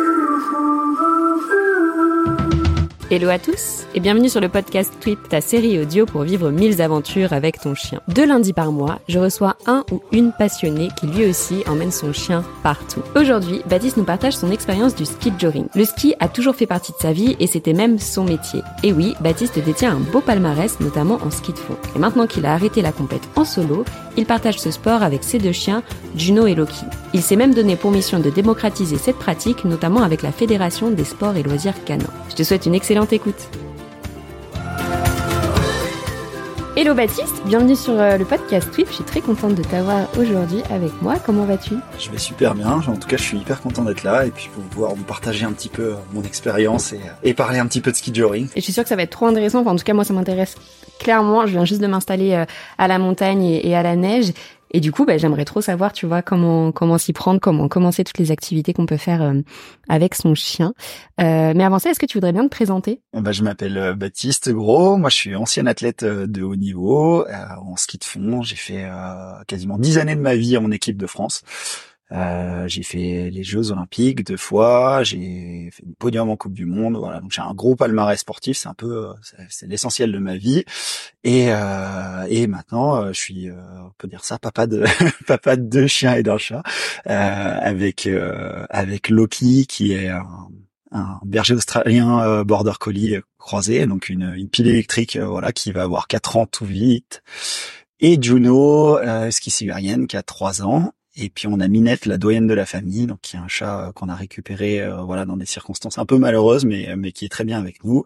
beautiful you. Hello à tous et bienvenue sur le podcast Tweet, ta série audio pour vivre mille aventures avec ton chien. Deux lundis par mois, je reçois un ou une passionnée qui lui aussi emmène son chien partout. Aujourd'hui, Baptiste nous partage son expérience du ski joring. Le ski a toujours fait partie de sa vie et c'était même son métier. Et oui, Baptiste détient un beau palmarès, notamment en ski de fond. Et maintenant qu'il a arrêté la compète en solo, il partage ce sport avec ses deux chiens, Juno et Loki. Il s'est même donné pour mission de démocratiser cette pratique, notamment avec la Fédération des sports et loisirs canins. Je te souhaite une excellente écoute. Hello Baptiste, bienvenue sur euh, le podcast Tweet. Je suis très contente de t'avoir aujourd'hui avec moi. Comment vas-tu? Je vais super bien. En tout cas, je suis hyper content d'être là et puis pour pouvoir vous partager un petit peu mon expérience et, et, parler un petit peu de ski joring. Et je suis sûre que ça va être trop intéressant. Enfin, en tout cas, moi, ça m'intéresse clairement. Je viens juste de m'installer euh, à la montagne et à la neige et du coup, bah, j'aimerais trop savoir, tu vois, comment comment s'y prendre, comment commencer toutes les activités qu'on peut faire euh, avec son chien. Euh, mais avant ça, est-ce que tu voudrais bien te présenter? Bah, Je m'appelle euh, Baptiste Gros. Moi, je suis ancien athlète de haut niveau en ski de fond. J'ai fait quasiment dix années de ma vie en équipe de France. Euh, j'ai fait les Jeux Olympiques deux fois, j'ai fait du podium en Coupe du Monde, voilà. Donc j'ai un gros palmarès sportif, c'est un peu, c'est l'essentiel de ma vie. Et euh, et maintenant, euh, je suis, euh, on peut dire ça, papa de papa de deux chiens et d'un chat, avec avec Loki qui est un, un berger australien border collie croisé, donc une, une pile électrique, voilà, qui va avoir quatre ans tout vite. Et Juno, euh, sibérienne, qui a trois ans et puis on a Minette, la doyenne de la famille, donc qui est un chat euh, qu'on a récupéré, euh, voilà, dans des circonstances un peu malheureuses, mais mais qui est très bien avec nous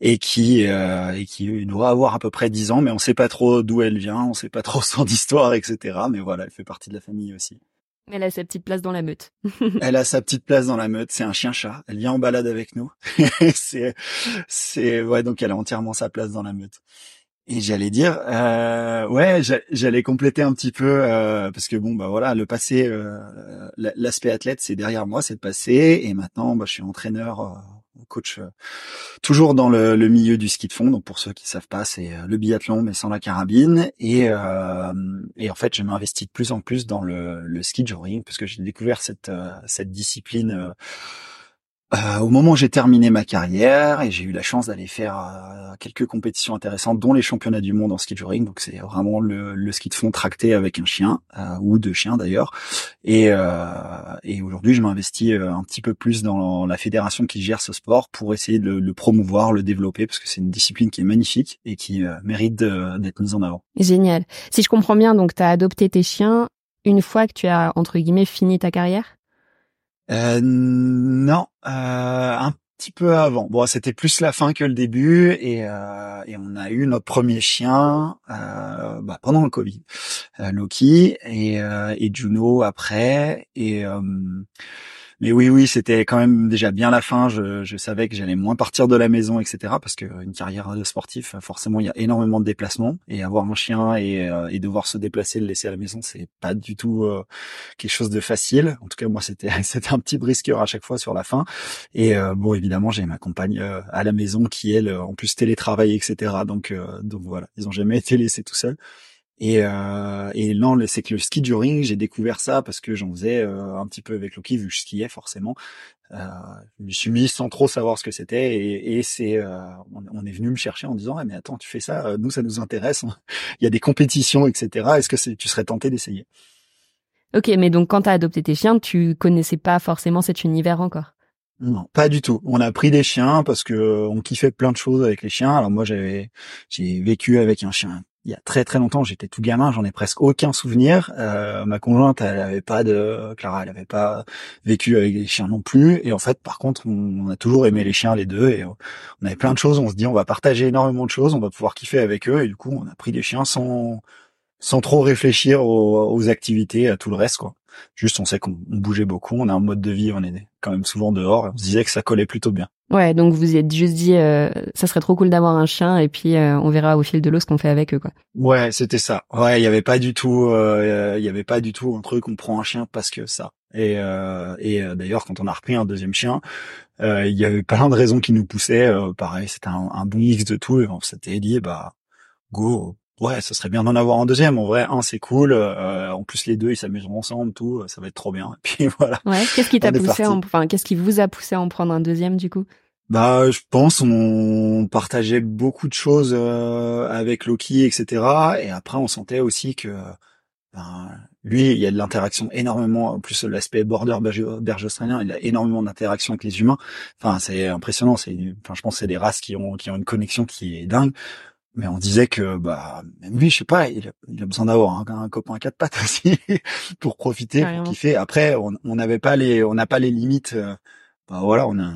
et qui euh, et qui doit avoir à peu près 10 ans, mais on sait pas trop d'où elle vient, on sait pas trop son histoire, etc. Mais voilà, elle fait partie de la famille aussi. Elle a sa petite place dans la meute. elle a sa petite place dans la meute. C'est un chien-chat. Elle vient en balade avec nous. c'est, c'est, ouais, donc elle a entièrement sa place dans la meute. Et j'allais dire, euh, ouais, j'allais compléter un petit peu euh, parce que bon, bah voilà, le passé, euh, l'aspect athlète, c'est derrière moi, c'est le passé, et maintenant, bah, je suis entraîneur, euh, coach, euh, toujours dans le, milieu du ski de fond. Donc pour ceux qui savent pas, c'est le biathlon mais sans la carabine. Et, et en fait, je m'investis de plus en plus dans le, ski joring parce que j'ai découvert cette cette discipline euh, au moment où j'ai terminé ma carrière et j'ai eu la chance d'aller faire euh, quelques compétitions intéressantes, dont les championnats du monde en ski touring. Donc c'est vraiment le, le, ski de fond tracté avec un chien euh, ou deux chiens d'ailleurs. Et, et aujourd'hui, je m'investis un petit peu plus dans la fédération qui gère ce sport pour essayer de le promouvoir, le développer, parce que c'est une discipline qui est magnifique et qui mérite d'être mise en avant. Génial. Si je comprends bien, donc tu as adopté tes chiens une fois que tu as entre guillemets fini ta carrière? Euh, non, euh, un petit peu avant. Bon, c'était plus la fin que le début et, euh, on a eu notre premier chien euh, bah, pendant le Covid, Loki et, et Juno après et mais oui, oui, c'était quand même déjà bien la fin. Je, savais que j'allais moins partir de la maison, etc. Parce qu'une carrière de sportif, forcément, il y a énormément de déplacements et avoir un chien et, euh, et devoir se déplacer, le laisser à la maison, c'est pas du tout euh, quelque chose de facile. En tout cas, moi, c'était c'était un petit brisqueur à chaque fois sur la fin. Et euh, bon, évidemment, j'ai ma compagne à la maison qui elle, en plus télétravaille, etc. Donc donc voilà, ils ont jamais été laissés tout seuls. Et, euh, et non, c'est que le ski ring, j'ai découvert ça parce que j'en faisais euh, un petit peu avec Loki, vu que je skiais forcément. Euh, je me suis mis sans trop savoir ce que c'était et, et c'est, euh, on, est venu me chercher en disant, ah, mais attends, tu fais ça, euh, nous ça nous intéresse, il y a des compétitions, etc. Est-ce que tu serais tenté d'essayer? Ok, mais donc quand tu as adopté tes chiens, tu connaissais pas forcément cet univers encore? Non, pas du tout. On a pris des chiens parce que on kiffait plein de choses avec les chiens. Alors moi, j'avais, j'ai vécu avec un chien il y a très très longtemps, j'étais tout gamin, j'en ai presque aucun souvenir. Euh, ma conjointe, elle avait pas de Clara, elle avait pas vécu avec les chiens non plus. Et en fait, par contre, on, a toujours aimé les chiens les deux et on avait plein de choses. On se dit, on va partager énormément de choses, on va pouvoir kiffer avec eux. Et du coup, on a pris des chiens sans sans trop réfléchir aux, activités, à tout le reste, quoi. Juste, on sait qu'on bougeait beaucoup, on a un mode de vie, on est quand même souvent dehors, et on se disait que ça collait plutôt bien. Ouais, donc vous êtes juste dit, euh, ça serait trop cool d'avoir un chien, et puis euh, on verra au fil de l'eau ce qu'on fait avec eux, quoi. Ouais, c'était ça. Ouais, il y avait pas du tout, euh, il y avait pas du tout un truc, on prend un chien parce que ça. Et, et d'ailleurs, quand on a repris un deuxième chien, il y avait plein de raisons qui nous poussaient. pareil, c'était un, un bon mix de tout, et on s'était dit, bah, go, ouais, ça serait bien d'en avoir un deuxième. En vrai, un c'est cool. Euh, en plus, les deux ils s'amuseront ensemble, tout, ça va être trop bien. Et puis voilà. Ouais. Qu'est-ce qui t'a poussé, enfin, qu'est-ce qui vous a poussé à en prendre un deuxième du coup? Bah, je pense on partageait beaucoup de choses euh, avec Loki, etc. Et après, on sentait aussi que ben, lui, il y a de l'interaction énormément. En plus, l'aspect border berger australien, il a énormément d'interaction avec les humains. Enfin, c'est impressionnant. C'est, enfin, je pense, que c'est des races qui ont qui ont une connexion qui est dingue mais on disait que bah même lui je sais pas il a, besoin d'avoir un, copain à quatre pattes aussi pour profiter pour kiffer après on n'avait pas les on n'a pas les limites euh, bah voilà on a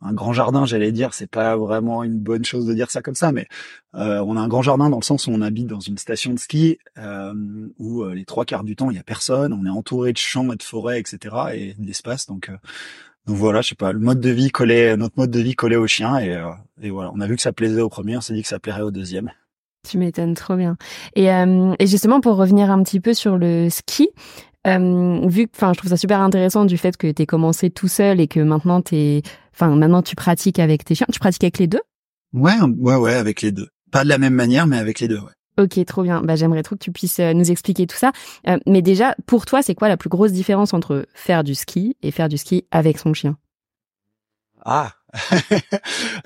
un, grand jardin j'allais dire c'est pas vraiment une bonne chose de dire ça comme ça mais euh, on a un grand jardin dans le sens où on habite dans une station de ski euh, où les trois quarts du temps il y a personne on est entouré de champs et de forêts etc et d'espace donc donc voilà, je sais pas, le mode de vie collait, notre mode de vie collait au chien et, euh, et voilà, on a vu que ça plaisait au premier, on s'est dit que ça plairait au deuxième. Tu m'étonnes trop bien. Euh, et justement pour revenir un petit peu sur le ski, euh, vu que, enfin, je trouve ça super intéressant du fait que tu commencé tout seul et que maintenant t'es, enfin, maintenant tu pratiques avec tes chiens. Tu pratiques avec les deux? Ouais, ouais, ouais, avec les deux. Pas de la même manière, mais avec les deux, ouais. Ok, trop bien. Bah, j'aimerais trop que tu puisses euh, nous expliquer tout ça. Euh, mais déjà, pour toi, c'est quoi la plus grosse différence entre faire du ski et faire du ski avec son chien? Ah,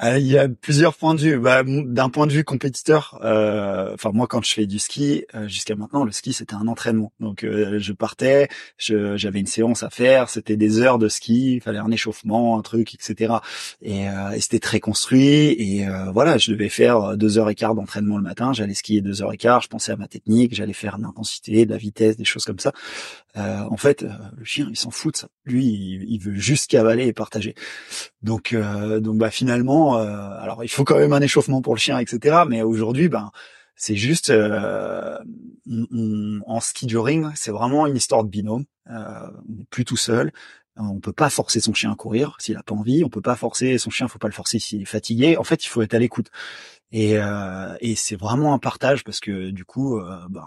il y a plusieurs points de vue. Bah, D'un point de vue compétiteur, euh, enfin moi quand je fais du ski, euh, jusqu'à maintenant le ski c'était un entraînement. Donc je partais, j'avais une séance à faire, c'était des heures de ski, il fallait un échauffement, un truc, etc. Et, et c'était très construit. Et voilà, je devais faire deux heures et quart d'entraînement le matin. J'allais skier deux heures et quart. Je pensais à ma technique, j'allais faire de l'intensité, de la vitesse, des choses comme ça. en fait, le chien il s'en fout de ça. Lui, il, il, veut juste cavaler et partager. Donc, donc donc bah finalement, euh, alors il faut quand même un échauffement pour le chien, etc. Mais aujourd'hui, ben c'est juste euh, en ski ring, c'est vraiment une histoire de binôme. Euh, on n'est plus tout seul. On peut pas forcer son chien à courir s'il a pas envie. On peut pas forcer son chien. Faut pas le forcer s'il est fatigué. En fait, il faut être à l'écoute. Et, euh, c'est vraiment un partage parce que du coup, euh, ben,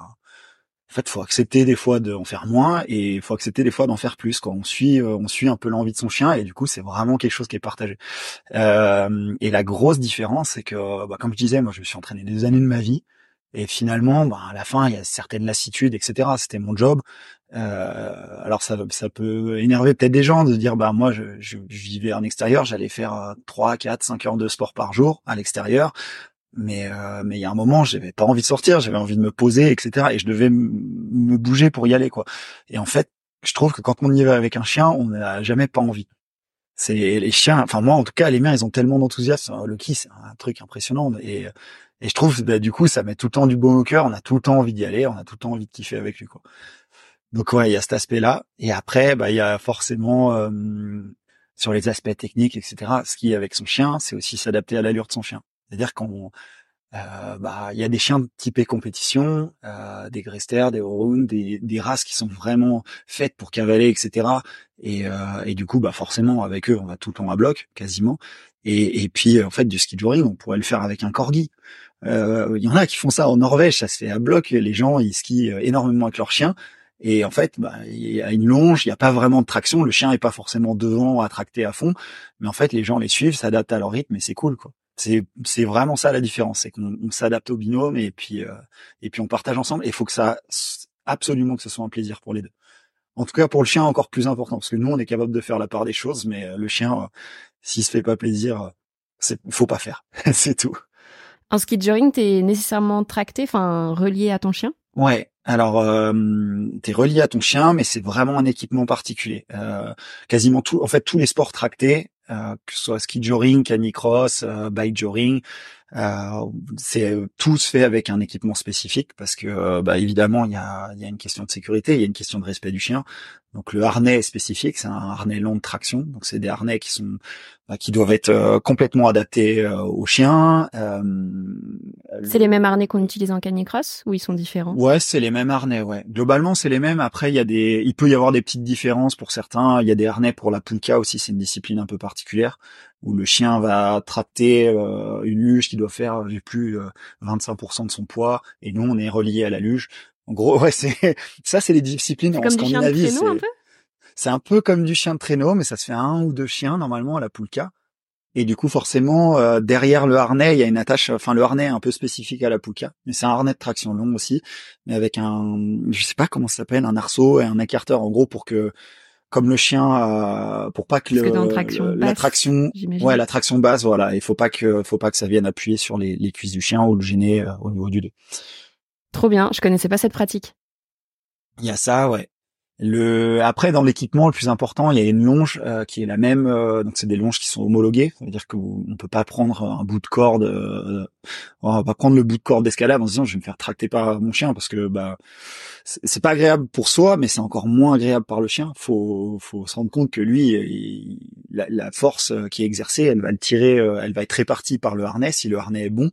en fait, faut accepter des fois d'en faire moins et faut accepter des fois d'en faire plus. Quand on suit, euh, on suit un peu l'envie de son chien et du coup, c'est vraiment quelque chose qui est partagé. Euh, et la grosse différence, c'est que, bah, comme je disais, moi, je me suis entraîné des années de ma vie et finalement, bah, à la fin, il y a certaines lassitudes, etc. C'était mon job. Euh, alors ça, ça peut énerver peut-être des gens de dire, bah moi, je, je, vivais en extérieur, j'allais faire 3, 4, 5 heures de sport par jour à l'extérieur mais euh, mais il y a un moment j'avais pas envie de sortir j'avais envie de me poser etc et je devais me bouger pour y aller quoi. Et en fait je trouve que quand on y va avec un chien on n'a jamais pas envie. C'est les chiens enfin moi en tout cas les miens ils ont tellement d'enthousiasme. Le qui c'est un truc impressionnant et et je trouve bah, du coup ça met tout le temps du bon au cœur on a tout le temps envie d'y aller on a tout le temps envie de kiffer avec lui quoi. Donc ouais il y a cet aspect là et après bah il y a forcément euh, sur les aspects techniques etc ce qui avec son chien c'est aussi s'adapter à l'allure de son chien c'est-à-dire qu'on euh, bah, il y a des chiens typés compétition, euh, des Grester, des Oroun, des, des races qui sont vraiment faites pour cavaler, etc. Et, euh, et du coup, bah forcément, avec eux, on va tout le temps à bloc, quasiment. Et, et puis, en fait, du ski touring, on pourrait le faire avec un corgi. Il y en a qui font ça en Norvège, ça se fait à bloc. Les gens, ils skient énormément avec leurs chiens. Et en fait, bah, il y a une longe, il n'y a pas vraiment de traction. Le chien est pas forcément devant à tracter à fond, mais en fait, les gens les suivent, s'adaptent à leur rythme et c'est cool, quoi. C'est c'est vraiment ça la différence, c'est qu'on s'adapte au binôme et puis euh, et puis on partage ensemble. Et il faut que ça absolument que ce soit un plaisir pour les deux. En tout cas pour le chien encore plus important parce que nous on est capable de faire la part des choses, mais euh, le chien euh, s'il se fait pas plaisir, c'est faut pas faire, c'est tout. En ski jogging, t'es nécessairement tracté, enfin relié à ton chien? Ouais. Alors, euh, t'es relié à ton chien, mais c'est vraiment un équipement particulier. Euh, quasiment tout, en fait, tous les sports tractés, euh, que ce soit ski joring, canicross, euh, bike joring, euh, c'est tout se fait avec un équipement spécifique parce que, bah, évidemment, il y a, y a une question de sécurité, il y a une question de respect du chien. Donc le harnais est spécifique, c'est un harnais long de traction. Donc c'est des harnais qui sont bah, qui doivent être euh, complètement adaptés euh, aux chiens. Euh, c'est les mêmes harnais qu'on utilise en canicross ou ils sont différents? Ouais, c'est les mêmes harnais. Ouais, globalement c'est les mêmes. Après il y a des, il peut y avoir des petites différences pour certains. Il y a des harnais pour la pulka aussi, c'est une discipline un peu particulière où le chien va tracter une luge qui doit faire j'ai plus 25% de son poids et nous on est relié à la luge. En gros, ouais, c'est ça, c'est les disciplines en Scandinavie. C'est un peu comme du chien de traîneau, mais ça se fait un ou deux chiens normalement à la poulka. Et du coup, forcément, euh, derrière le harnais, il y a une attache. Enfin, le harnais est un peu spécifique à la poulka, mais c'est un harnais de traction long aussi, mais avec un, je sais pas comment ça s'appelle, un arceau et un écarteur, en gros, pour que, comme le chien, euh, pour pas que, le, la traction, ouais, la traction basse, voilà, il faut pas que, faut pas que ça vienne appuyer sur les, les cuisses du chien ou le gêner euh, au niveau du dos. Trop bien, je connaissais pas cette pratique. Il y a ça, ouais. Le après dans l'équipement le plus important, il y a une longe euh, qui est la même. Euh, donc c'est des longes qui sont homologuées. Ça veut dire qu'on peut pas prendre un bout de corde. Euh, on va pas prendre le bout de corde d'escalade en se disant je vais me faire tracter par mon chien parce que bah c'est pas agréable pour soi, mais c'est encore moins agréable par le chien. Faut faut se rendre compte que lui, la, la, force qui est exercée, elle va le tirer, elle va être répartie par le harnais si le harnais est bon,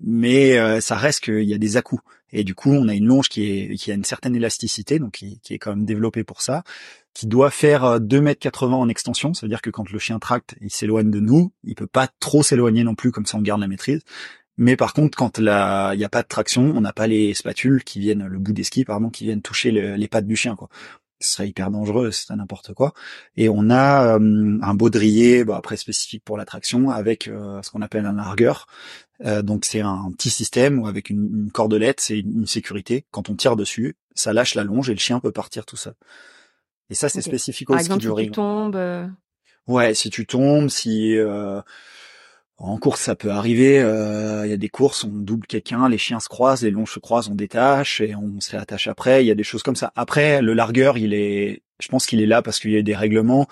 mais ça reste qu'il y a des à -coups. Et du coup, on a une longe qui, est, qui a une certaine élasticité, donc qui, qui est quand même développée pour ça, qui doit faire 2 euh, mètres 80 en extension. Ça veut dire que quand le chien tracte, il s'éloigne de nous. Il peut pas trop s'éloigner non plus, comme ça on garde la maîtrise. Mais par contre, quand il n'y a pas de traction, on n'a pas les spatules qui viennent, le bout des skis, pardon, qui viennent toucher les pattes du chien, quoi. Ce serait hyper dangereux, c'est n'importe quoi. Et on a euh, un baudrier, bah, après spécifique pour la traction, avec euh, ce qu'on appelle un largueur. Euh, donc c'est un petit système où avec une, cordelette, c'est une, sécurité. Quand on tire dessus, ça lâche la longe et le chien peut partir tout seul. Et ça, c'est spécifique au Par exemple, si tu tombes. Euh, ouais, si tu tombes, si euh, en course ça peut arriver. Il y a des courses, on double quelqu'un, les chiens se croisent, les longes se croisent, on détache et on se réattache après. Il y a des choses comme ça. Après, le largueur, il est, je pense qu'il est là parce qu'il y a des règlements.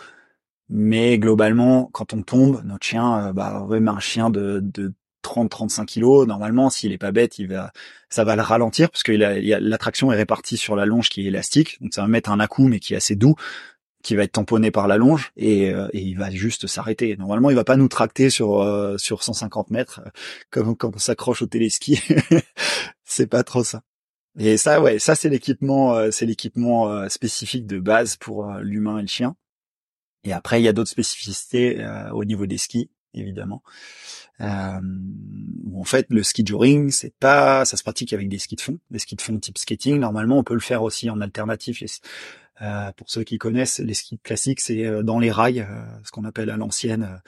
Mais globalement, quand on tombe, notre chien, bah, même un chien de, de 30-35 kilos, normalement, s'il est pas bête, il va, ça va le ralentir parce que l'attraction est répartie sur la longe qui est élastique, donc ça va mettre un à-coup mais qui est assez doux, qui va être tamponné par la longe et, euh, et il va juste s'arrêter. Normalement, il va pas nous tracter sur euh, sur 150 mètres euh, comme quand on s'accroche au téléski. c'est pas trop ça. Et ça, ouais, ça c'est l'équipement, c'est l'équipement spécifique de base pour l'humain et le chien. Et après, il y a d'autres spécificités au niveau des skis, évidemment. Euh, en fait le ski joring c'est pas ça se pratique avec des skis de fond des skis de fond type skating normalement on peut le faire aussi en alternatif euh, pour ceux qui connaissent les skis classiques c'est euh, dans les rails euh, ce qu'on appelle à l'ancienne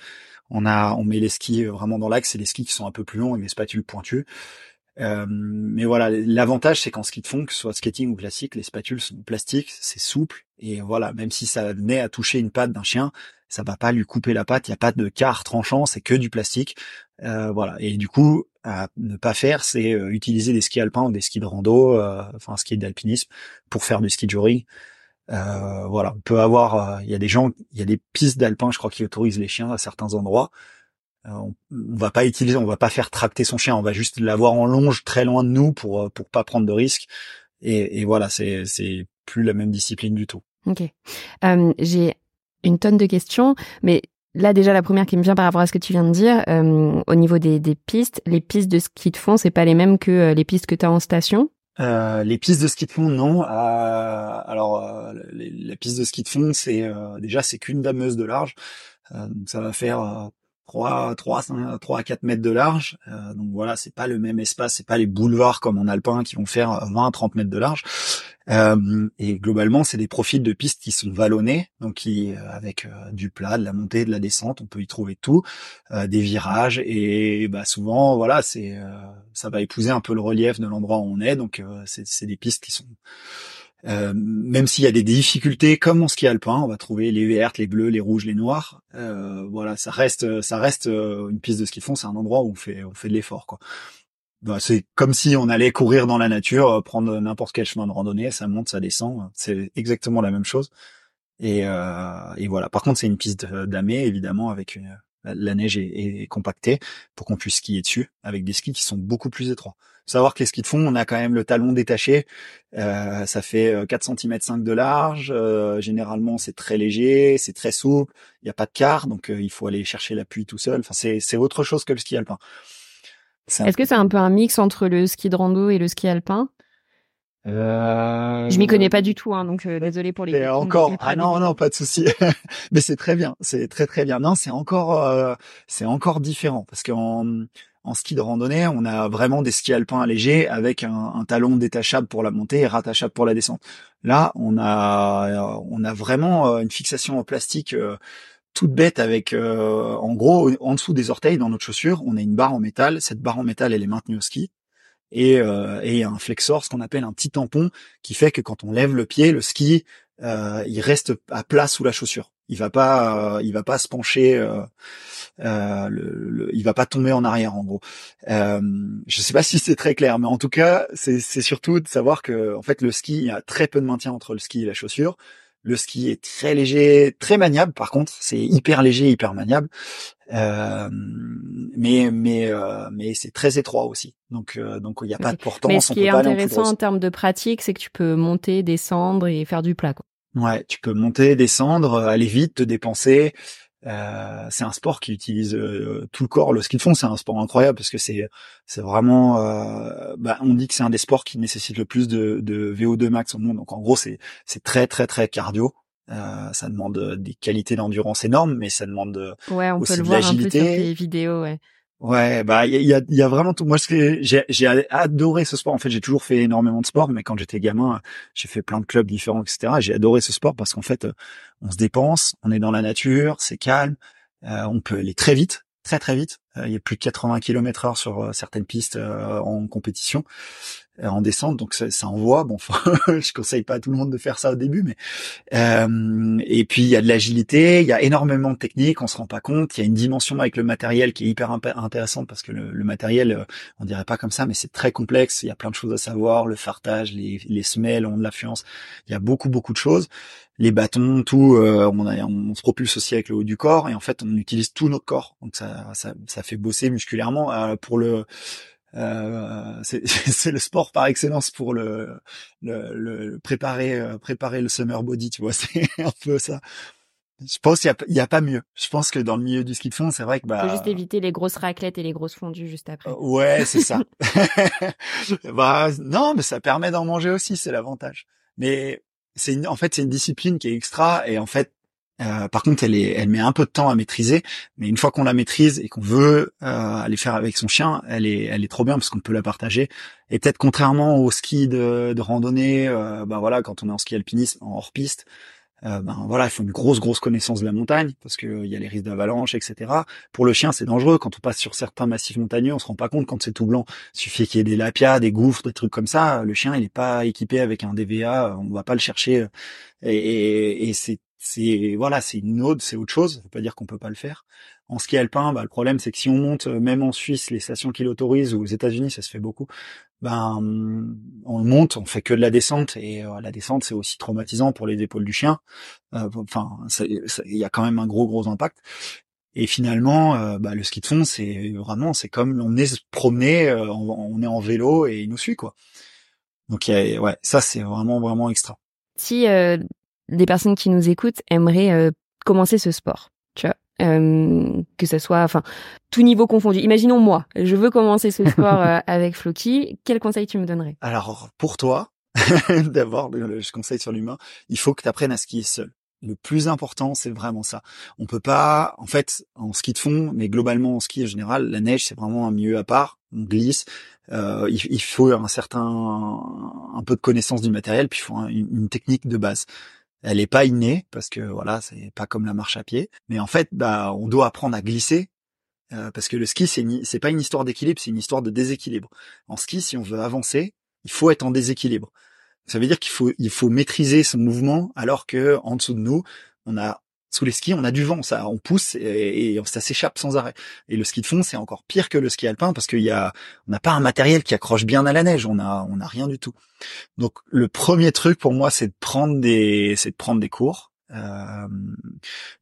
on a on met les skis vraiment dans l'axe c'est les skis qui sont un peu plus longs avec des spatules pointues euh, mais voilà, l'avantage c'est qu'en ski de fond, que ce soit skating ou classique, les spatules sont plastiques, c'est souple et voilà, même si ça venait à toucher une patte d'un chien, ça va pas lui couper la patte. Il y a pas de quart tranchant, c'est que du plastique. Euh, voilà. Et du coup, à ne pas faire, c'est utiliser des skis alpins ou des skis de rando, euh, enfin un ski d'alpinisme, pour faire du ski jury. Euh, voilà, on peut avoir, il y a des gens, il y a des pistes d'alpins, je crois, qui autorisent les chiens à certains endroits. On, on, va pas utiliser, on va pas faire tracter son chien, on va juste l'avoir en longe très loin de nous pour pour pas prendre de risques. Et, et voilà, c'est c'est plus la même discipline du tout. Ok. Euh, J'ai une tonne de questions, mais là déjà la première qui me vient par rapport à ce que tu viens de dire, euh, au niveau des, des, pistes, les pistes de ski de fond, c'est pas les mêmes que euh, les pistes que tu as en station? Euh, les pistes de ski de fond, non. Euh, alors, euh, les, la piste de ski de fond, c'est déjà c'est qu'une dameuse de large, donc ça va faire 3, 3, 5, 3 à 4 mètres de large. Euh, donc voilà, c'est pas le même espace, c'est pas les boulevards comme en alpin qui vont faire 20 30 mètres de large. Euh, et globalement, c'est des profils de pistes qui sont vallonnés, donc qui euh, avec euh, du plat, de la montée, de la descente, on peut y trouver tout, euh, des virages et bah souvent voilà, c'est ça va épouser un peu le relief de l'endroit où on est. Donc c'est des pistes qui sont euh, même s'il y a des difficultés comme en ski alpin, on va trouver les vertes, les bleus, les rouges, les noirs. Euh, voilà, ça reste, ça reste euh, une piste de ski fond. C'est un endroit où on fait, on fait de l'effort, quoi. Bah, c'est comme si on allait courir dans la nature, prendre n'importe quel chemin de randonnée, ça monte, ça descend. C'est exactement la même chose. Et, et voilà. Par contre, c'est une piste damée, évidemment, avec une, La, neige est, est, compactée pour qu'on puisse skier dessus avec des skis qui sont beaucoup plus étroits. Savoir que les skis de fond, on a quand même le talon détaché. Euh, ça fait 4 cm 5 de large. Euh, généralement, c'est très léger, c'est très souple. Il n'y a pas de quart, donc euh, il faut aller chercher l'appui tout seul. Enfin, c'est autre chose que le ski alpin. Est-ce que c'est un peu un mix entre le ski de rando et le ski alpin? Euh... Je m'y connais pas du tout, hein, donc euh, désolé pour les. encore. Ah non, non, pas de souci. Mais c'est très bien, c'est très très bien. Non, c'est encore, euh, c'est encore différent parce qu'en en ski de randonnée, on a vraiment des skis alpins allégés avec un, talon détachable pour la montée et rattachable pour la descente. Là, on a, a vraiment euh, une fixation en plastique toute bête avec, en gros, en dessous des orteils dans notre chaussure, on a une barre en métal. Cette barre en métal, elle est maintenue au ski et, euh, et un flexor, ce qu'on appelle un petit tampon, qui fait que quand on lève le pied, le ski, euh, il reste à plat sous la chaussure. Il va pas, euh, il va pas se pencher, euh, euh, le, il va pas tomber en arrière en gros. Euh, je sais pas si c'est très clair, mais en tout cas, c'est surtout de savoir que en fait le ski, il y a très peu de maintien entre le ski et la chaussure. Le ski est très léger, très maniable. Par contre, c'est hyper léger, hyper maniable. Euh, mais mais euh, mais c'est très étroit aussi. Donc euh, donc il n'y a pas de portance. Mais ce qui est intéressant en termes de pratique, c'est que tu peux monter, descendre et faire du plat. Quoi. Ouais, tu peux monter, descendre, aller vite, te dépenser. Euh, c'est un sport qui utilise euh, tout le corps. Le ski de fond, c'est un sport incroyable parce que c'est c'est vraiment. Euh, bah, on dit que c'est un des sports qui nécessite le plus de, de VO2 max au monde. Donc en gros, c'est c'est très très très cardio. ça demande des qualités d'endurance énormes, mais ça demande ouais, on aussi peut le de voir un peu sur tes vidéos. Ouais. Ouais, bah il y a, y a vraiment tout. Moi, j'ai adoré ce sport. En fait, j'ai toujours fait énormément de sport, mais quand j'étais gamin, j'ai fait plein de clubs différents, etc. J'ai adoré ce sport parce qu'en fait, on se dépense, on est dans la nature, c'est calme, euh, on peut aller très vite, très très vite. Euh, il y a plus de 80 km heure sur euh, certaines pistes en compétition. Euh, en descente, donc ça, ça envoie. Bon, je conseille pas à tout le monde de faire ça au début, mais euh, et puis il y a de l'agilité, il y a énormément de techniques, on se rend pas compte. Il y a une dimension avec le matériel qui est hyper intéressante parce que le, matériel, euh, on dirait pas comme ça, mais c'est très complexe. Il y a plein de choses à savoir, le fartage, les, les semelles ont de l'influence. Il y a beaucoup beaucoup de choses. Les bâtons, tout, euh, on se propulse aussi avec le haut du corps et en fait on utilise tout notre corps, donc ça, ça, ça fait bosser musculairement. Euh, pour le euh, c'est le sport par excellence pour le, le, le, préparer euh, préparer le summer body tu vois c'est un peu ça. Je pense qu'il y, a, pas mieux. Je pense que dans le milieu du ski de fond c'est vrai que bah faut juste éviter les grosses raclettes et les grosses fondues juste après. euh, ouais c'est ça. Bah non mais ça permet d'en manger aussi c'est l'avantage. Mais c'est en fait c'est une discipline qui est extra et en fait euh, par contre, elle, est, elle met un peu de temps à maîtriser, mais une fois qu'on la maîtrise et qu'on veut euh, aller faire avec son chien, elle est, elle est trop bien parce qu'on peut la partager. Et peut-être contrairement au ski de, de randonnée, euh, ben voilà, quand on est en ski alpinisme, en hors piste, euh, ben voilà, il faut une grosse grosse connaissance de la montagne parce qu'il y a les risques d'avalanche, etc. Pour le chien, c'est dangereux quand on passe sur certains massifs montagneux, on se rend pas compte quand c'est tout blanc. Il suffit qu'il y ait des lapias, des gouffres, des trucs comme ça. Le chien, il est pas équipé avec un DVA, on va pas le chercher. Et, et, et c'est c'est voilà, c'est une ode, c'est autre chose. Ça veut pas dire qu'on peut pas le faire. En ski alpin, bah, le problème c'est que si on monte, euh, même en Suisse, les stations qui l'autorisent ou aux États-Unis, ça se fait beaucoup. Ben, on monte, on fait que de la descente et euh, la descente c'est aussi traumatisant pour les épaules du chien. Euh, enfin, il y a quand même un gros gros impact. Et finalement, bah, le ski de fond, c'est vraiment, c'est comme on est se promener, on, est en vélo et il nous suit quoi. Donc ouais, ça c'est vraiment vraiment extra. Si des personnes qui nous écoutent aimeraient euh, commencer ce sport, tu vois. Euh, que ce soit, enfin, tout niveau confondu. Imaginons moi, je veux commencer ce sport euh, avec Floki. Quel conseil tu me donnerais? Alors, pour toi, d'abord, je conseille sur l'humain, il faut que tu apprennes à skier seul. Le plus important, c'est vraiment ça. On peut pas, en fait, en ski de fond, mais globalement en ski en général, la neige c'est vraiment un milieu à part. On glisse. Euh, il, faut un certain, un peu de connaissance du matériel, puis il faut une technique de base. Elle est pas innée parce que voilà, c'est pas comme la marche à pied. Mais en fait, bah, on doit apprendre à glisser euh, parce que le ski, c'est c'est pas une histoire d'équilibre, c'est une histoire de déséquilibre. En ski, si on veut avancer, il faut être en déséquilibre. Ça veut dire qu'il faut il faut maîtriser ce mouvement alors que en dessous de nous, on a sous les skis, on a du vent, ça, on pousse et, ça s'échappe sans arrêt. Et le ski de fond, c'est encore pire que le ski alpin parce qu'il y a, on n'a pas un matériel qui accroche bien à la neige, on a, on a rien du tout. Donc le premier truc pour moi, c'est de prendre des, c'est de prendre des cours.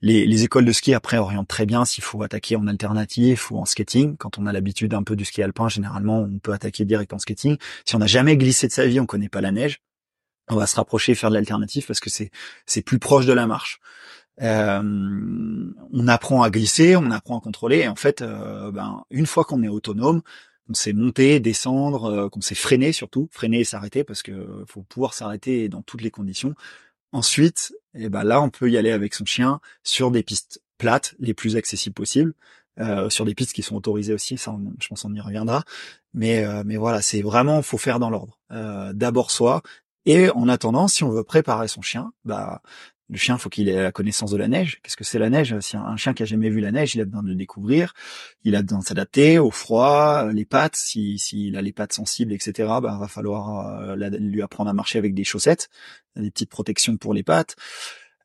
les, les, écoles de ski après orientent très bien s'il faut attaquer en alternative ou en skating. Quand on a l'habitude un peu du ski alpin, généralement on peut attaquer direct en skating. Si on n'a jamais glissé de sa vie, on connaît pas la neige, on va se rapprocher et faire de l'alternative parce que c'est c'est plus proche de la marche. Euh, on apprend à glisser, on apprend à contrôler. Et en fait, euh, ben, une fois qu'on est autonome, on sait monter, descendre, euh, qu'on sait freiner surtout, freiner et s'arrêter parce que faut pouvoir s'arrêter dans toutes les conditions. Ensuite, et eh ben là, on peut y aller avec son chien sur des pistes plates, les plus accessibles possibles, euh, sur des pistes qui sont autorisées aussi. Ça, je pense, on y reviendra. Mais euh, mais voilà, c'est vraiment faut faire dans l'ordre. D'abord soi, et en attendant, si on veut préparer son chien, bah le chien, faut qu'il ait la connaissance de la neige. Qu'est-ce que c'est la neige? Si un chien qui a jamais vu la neige, il a besoin de le découvrir, il a besoin de s'adapter au froid, les pattes. Si s'il a les pattes sensibles, etc., bah va falloir euh, lui apprendre à marcher avec des chaussettes, des petites protections pour les pattes.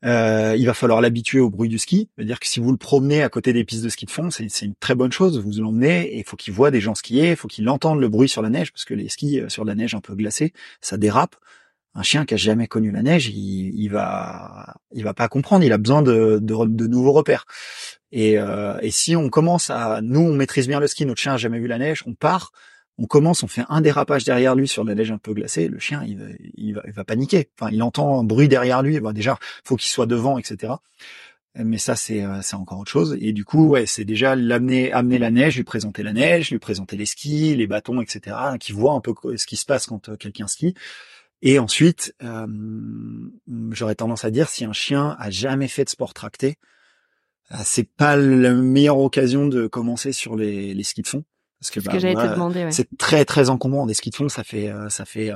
Euh, il va falloir l'habituer au bruit du ski. C'est-à-dire que si vous le promenez à côté des pistes de ski de fond, c'est une très bonne chose. Vous l'emmenez et il faut qu'il voit des gens skier, il faut qu'il entende le bruit sur la neige parce que les skis euh, sur la neige un peu glacée, ça dérape un chien qui a jamais connu la neige, il, il va, il va pas comprendre. Il a besoin de, de, de nouveaux repères. Et, euh, et, si on commence à, nous, on maîtrise bien le ski, notre chien a jamais vu la neige, on part, on commence, on fait un dérapage derrière lui sur la neige un peu glacée, le chien, il va, il va, paniquer. Enfin, il entend un bruit derrière lui. Bah, déjà, faut qu'il soit devant, etc. Mais ça, c'est, euh, c'est encore autre chose. Et du coup, ouais, c'est déjà l'amener, amener la neige, lui présenter la neige, lui présenter les skis, les bâtons, etc. Qui voit un peu ce qui se passe quand euh, quelqu'un skie. Et ensuite, euh, j'aurais tendance à dire si un chien a jamais fait de sport tracté, euh, c'est pas la meilleure occasion de commencer sur les, les skis de fond. Parce que, bah, c'est très très encombrant. Des skis de fond ça fait euh, ça fait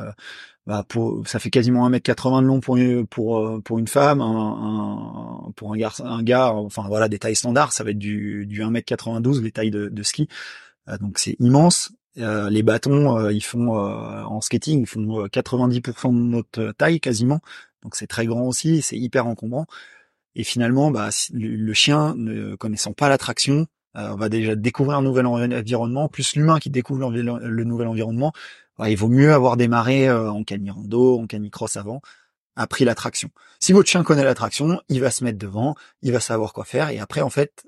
bah, pour ça fait quasiment 1m80 de long pour une, pour pour une femme un, pour un gars un gars enfin voilà des tailles standards ça va être du du 1m92 les tailles de, de ski. Donc c'est immense euh, les bâtons, euh, ils font euh, en skating, ils font 90% de notre taille quasiment. Donc c'est très grand aussi, c'est hyper encombrant. Et finalement, bah, le chien, ne connaissant pas l'attraction, on va déjà découvrir un nouvel environnement, plus l'humain qui découvre le, nouvel environnement. Bah, il vaut mieux avoir démarré en canicross en canicross avant, appris l'attraction. Si votre chien connaît l'attraction, il va se mettre devant, il va savoir quoi faire, et après, en fait,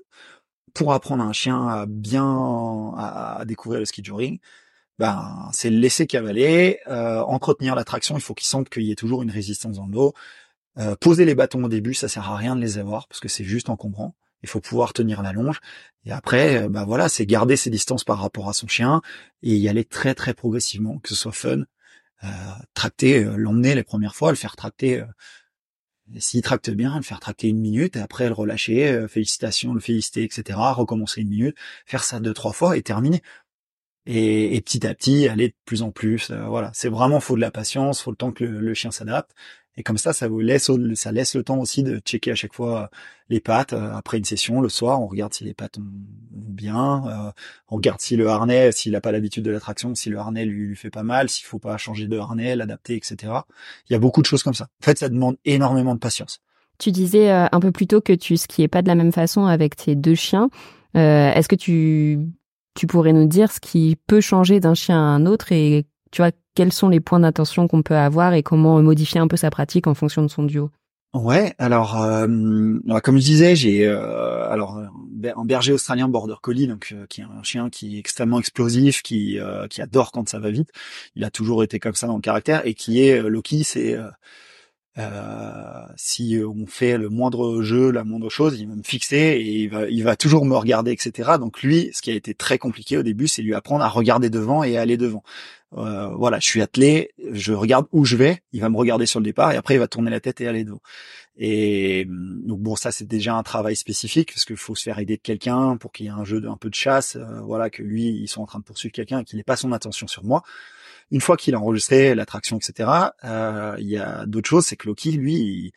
pour apprendre un chien à bien à, découvrir le ski touring, ben c'est le laisser cavaler, euh, entretenir l'attraction. Il faut qu'il sente qu'il y ait toujours une résistance dans le dos. Euh, poser les bâtons au début, ça sert à rien de les avoir parce que c'est juste encombrant. Il faut pouvoir tenir la longe. Et après, ben voilà, c'est garder ses distances par rapport à son chien et y aller très très progressivement, que ce soit fun. Euh, tracter, l'emmener les premières fois, le faire tracter s'il tracte bien, le faire tracter une minute, et après le relâcher, euh, félicitations, le féliciter, etc., recommencer une minute, faire ça deux, trois fois et terminer. Et, et petit à petit, aller de plus en plus, euh, voilà. C'est vraiment, faut de la patience, faut le temps que le chien s'adapte. Et comme ça, ça vous laisse, ça laisse le temps aussi de checker à chaque fois les pattes. Euh, après une session, le soir, on regarde si les pattes vont bien, euh, on regarde si le harnais, s'il n'a pas l'habitude de l'attraction, si le harnais lui, fait pas mal, s'il faut pas changer de harnais, l'adapter, etc. Il y a beaucoup de choses comme ça. En fait, ça demande énormément de patience. Tu disais euh, un peu plus tôt que tu skiais pas de la même façon avec tes deux chiens. Est-ce que tu tu pourrais nous dire ce qui peut changer d'un chien à un autre et tu vois quels sont les points d'attention qu'on peut avoir et comment modifier un peu sa pratique en fonction de son duo? Ouais, alors, euh, comme je disais, j'ai euh, alors un berger australien border collie, donc euh, qui est un chien qui est extrêmement explosif, qui qui adore quand ça va vite. Il a toujours été comme ça dans le caractère et qui est Loki, c'est si on fait le moindre jeu, la moindre chose, il va me fixer et il va, il va toujours me regarder, etc. Donc lui, ce qui a été très compliqué au début, c'est lui apprendre à regarder devant et à aller devant. Euh, voilà, je suis attelé, je regarde où je vais, il va me regarder sur le départ et après il va tourner la tête et aller devant. Et donc bon, ça c'est déjà un travail spécifique parce qu'il faut se faire aider de quelqu'un pour qu'il y ait un jeu de, un peu de chasse, euh, voilà, que lui ils sont en train de poursuivre quelqu'un et qu'il n'ait pas son attention sur moi. Une fois qu'il a enregistré l'attraction, etc., euh, il y a d'autres choses, c'est que Loki, lui,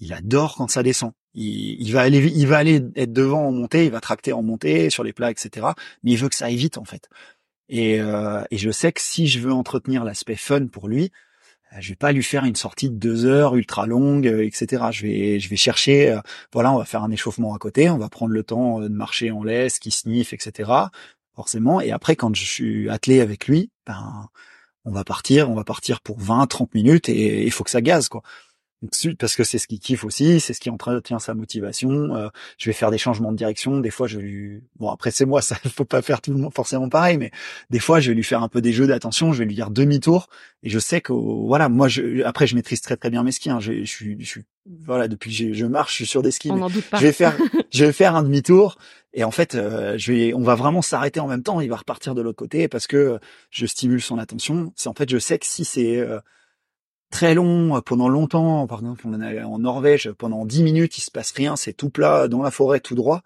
il, adore quand ça descend. Il, il, va aller, il va aller être devant en montée, il va tracter en montée sur les plats, etc. Mais il veut que ça aille vite en fait. Et, euh, et je sais que si je veux entretenir l'aspect fun pour lui, euh, je vais pas lui faire une sortie de deux heures ultra longue, euh, etc. Je vais, je vais chercher, voilà, on va faire un échauffement à côté, on va prendre le temps de marcher en laisse, qui sniffe, etc. Forcément. Et après, quand je suis attelé avec lui, ben, on va partir, on va partir pour 20, 30 minutes et il faut que ça gaze, quoi. Parce que c'est ce qu'il kiffe aussi, c'est ce qui entretient sa motivation. Euh, je vais faire des changements de direction. Des fois, je lui, bon après c'est moi, ça faut pas faire tout le monde forcément pareil, mais des fois je vais lui faire un peu des jeux d'attention. Je vais lui dire demi-tour et je sais que voilà, moi je, après je maîtrise très très bien mes skis. Hein. Je, je, suis, je suis, voilà, depuis que je, marche, je suis sur des skis. On doute pas. Je vais faire, je vais faire un demi-tour et en fait, euh, je vais, on va vraiment s'arrêter en même temps. Il va repartir de l'autre côté parce que je stimule son attention. C'est en fait, je sais que si c'est euh, très long, euh, pendant longtemps, par exemple, on est en Norvège, pendant 10 minutes, il se passe rien, c'est tout plat, dans la forêt, tout droit,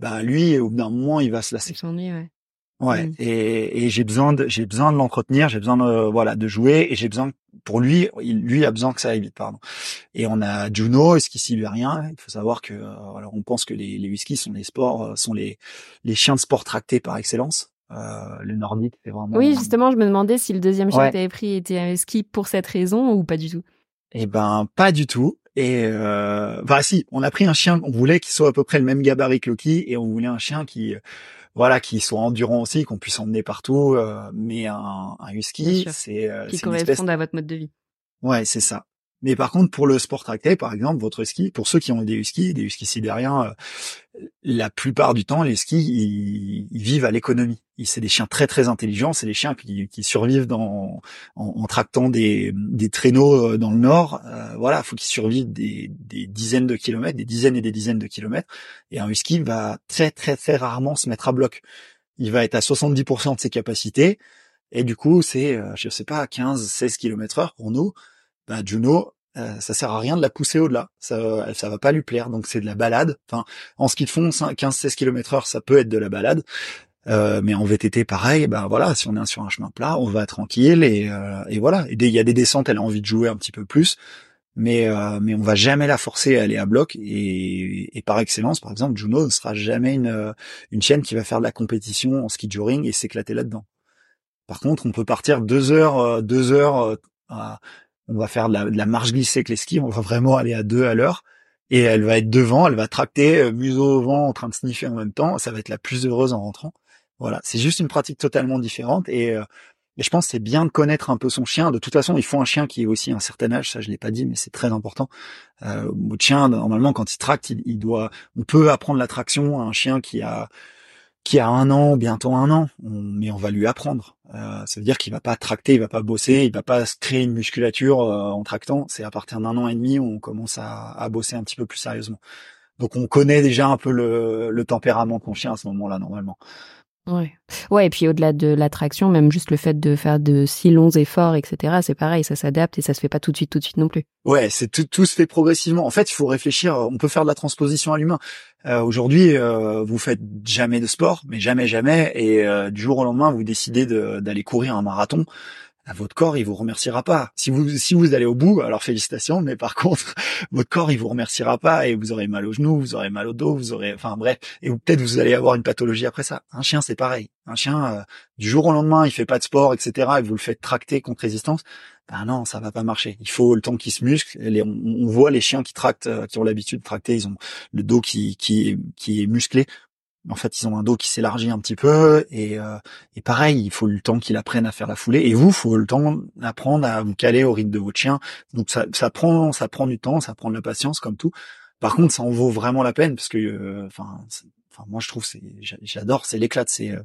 bah lui, au bout d'un moment, il va se lasser. ouais. Ouais, mmh. et, et j'ai besoin de j'ai besoin de l'entretenir, j'ai besoin de voilà de jouer et j'ai besoin pour lui il, lui a besoin que ça aille vite pardon. Et on a Juno, ce qui sibérien, il faut savoir que euh, alors on pense que les, les whiskies sont les sports euh, sont les les chiens de sport tractés par excellence. Euh, le nordique, c'est vraiment. Oui, justement, je me demandais si le deuxième chien que tu avais pris était un ski pour cette raison ou pas du tout. Eh ben, pas du tout. Et euh, si, on a pris un chien, on voulait qu'il soit à peu près le même gabarit que Loki, et on voulait un chien qui, voilà, qui soit endurant aussi, qu'on puisse emmener partout. Euh, mais un, un husky, c'est euh, qui corresponde à votre mode de vie. Ouais, c'est ça. Mais par contre, pour le sport tracté, par exemple, votre ski, pour ceux qui ont des huskies, des huskies sibériens, euh, la plupart du temps, les skis, ils, vivent à l'économie. C'est des chiens très très intelligents. C'est des chiens qui, survivent dans, en, tractant des, des, traîneaux euh, dans le nord. Euh, voilà, faut qu'ils survivent des, des, dizaines de kilomètres, des dizaines et des dizaines de kilomètres. Et un husky va très très très rarement se mettre à bloc. Il va être à 70% de ses capacités. Et du coup, c'est, je sais pas, 15, 16 km heure pour nous bah Juno, euh, ça sert à rien de la pousser au-delà. Ça, ça va pas lui plaire. Donc c'est de la balade. Enfin, en ski de fond, 15-16 km heure, ça peut être de la balade. Euh, mais en VTT, pareil. Ben voilà, si on est sur un chemin plat, on va tranquille et, euh, et voilà. Il y a des descentes, elle a envie de jouer un petit peu plus, mais euh, mais on va jamais la forcer à aller à bloc. Et, et par excellence, par exemple, Juno ne sera jamais une une chienne qui va faire de la compétition en ski touring et s'éclater là-dedans. Par contre, on peut partir deux heures, deux heures on va faire de la, marche glissée avec les skis, on va vraiment aller à deux à l'heure, et elle va être devant, elle va tracter, euh, museau au vent, en train de sniffer en même temps, ça va être la plus heureuse en rentrant. Voilà, c'est juste une pratique totalement différente, et, euh, je pense c'est bien de connaître un peu son chien. De toute façon, il faut un chien qui ait aussi un certain âge, ça je l'ai pas dit, mais c'est très important. Euh, chien, normalement, quand il tracte, il, il doit, on peut apprendre la traction à un chien qui a qui a un an, bientôt un an, mais on va lui apprendre. Euh, ça veut dire qu'il va pas tracter, il va pas bosser, il va pas se créer une musculature euh, en tractant. C'est à partir d'un an et demi où on commence à, bosser un petit peu plus sérieusement. Donc on connaît déjà un peu le, le tempérament de chien à ce moment-là normalement. Ouais. Ouais, et puis au-delà de l'attraction, même juste le fait de faire de si longs efforts, etc., c'est pareil, ça s'adapte et ça se fait pas tout de suite, tout de suite non plus. Ouais, c'est tout, tout se fait progressivement. En fait, il faut réfléchir. On peut faire de la transposition à l'humain. Euh, Aujourd'hui, euh, vous faites jamais de sport, mais jamais, jamais, et euh, du jour au lendemain, vous décidez d'aller courir un marathon votre corps, il vous remerciera pas. Si vous si vous allez au bout, alors félicitations, mais par contre, votre corps, il vous remerciera pas et vous aurez mal au genou, vous aurez mal au dos, vous aurez, enfin bref, et peut-être vous allez avoir une pathologie après ça. Un chien, c'est pareil. Un chien, euh, du jour au lendemain, il fait pas de sport, etc. Et vous le faites tracter contre résistance. Ben non, ça va pas marcher. Il faut le temps qu'il se muscle. on, voit les chiens qui tractent, euh, qui ont l'habitude de tracter, ils ont le dos qui qui qui est musclé en fait, ils ont un dos qui s'élargit un petit peu et, euh, pareil, il faut le temps qu'ils apprennent à faire la foulée et vous, il faut le temps d'apprendre à vous caler au rythme de votre chien. Donc ça, ça prend, ça prend du temps, ça prend de la patience comme tout. Par contre, ça en vaut vraiment la peine parce que, euh, enfin, moi je trouve c'est, j'adore, c'est l'éclat, c'est euh,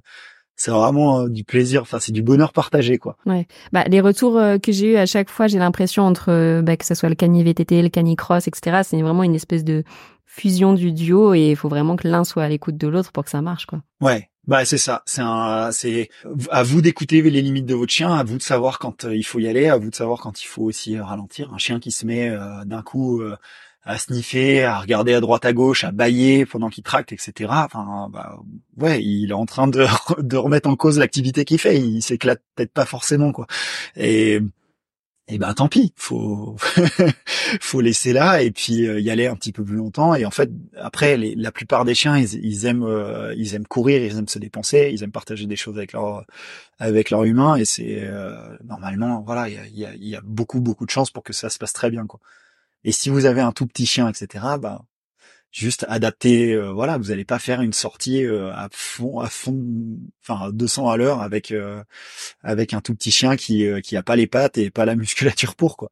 c'est vraiment du plaisir, enfin c'est du bonheur partagé quoi. Ouais. Bah les retours que j'ai eu à chaque fois, j'ai l'impression entre bah, que ce soit le cani VTT, le cani cross, etc. C'est vraiment une espèce de fusion du duo et il faut vraiment que l'un soit à l'écoute de l'autre pour que ça marche quoi. Ouais. Bah c'est ça, c'est un c'est à vous d'écouter les limites de votre chien, à vous de savoir quand euh, il faut y aller, à vous de savoir quand il faut aussi euh, ralentir. Un chien qui se met euh, d'un coup à sniffer, à regarder à droite à gauche, à bailler pendant qu'il tracte, etc. Enfin, bah, ouais, il est en train de, de remettre en cause l'activité qu'il fait. Il s'éclate peut-être pas forcément, quoi. Et et ben tant pis, faut faut laisser là et puis euh, y aller un petit peu plus longtemps. Et en fait, après, la plupart des chiens, ils, aiment euh, ils aiment courir, ils aiment se dépenser, ils aiment partager des choses avec leur avec leur humain. Et c'est euh, normalement, voilà, il y a, y a, beaucoup beaucoup de chances pour que ça se passe très bien, quoi. Et si vous avez un tout petit chien, etc., bah juste adapter euh, voilà vous allez pas faire une sortie euh, à fond à fond enfin 200 à l'heure avec euh, avec un tout petit chien qui qui a pas les pattes et pas la musculature pour quoi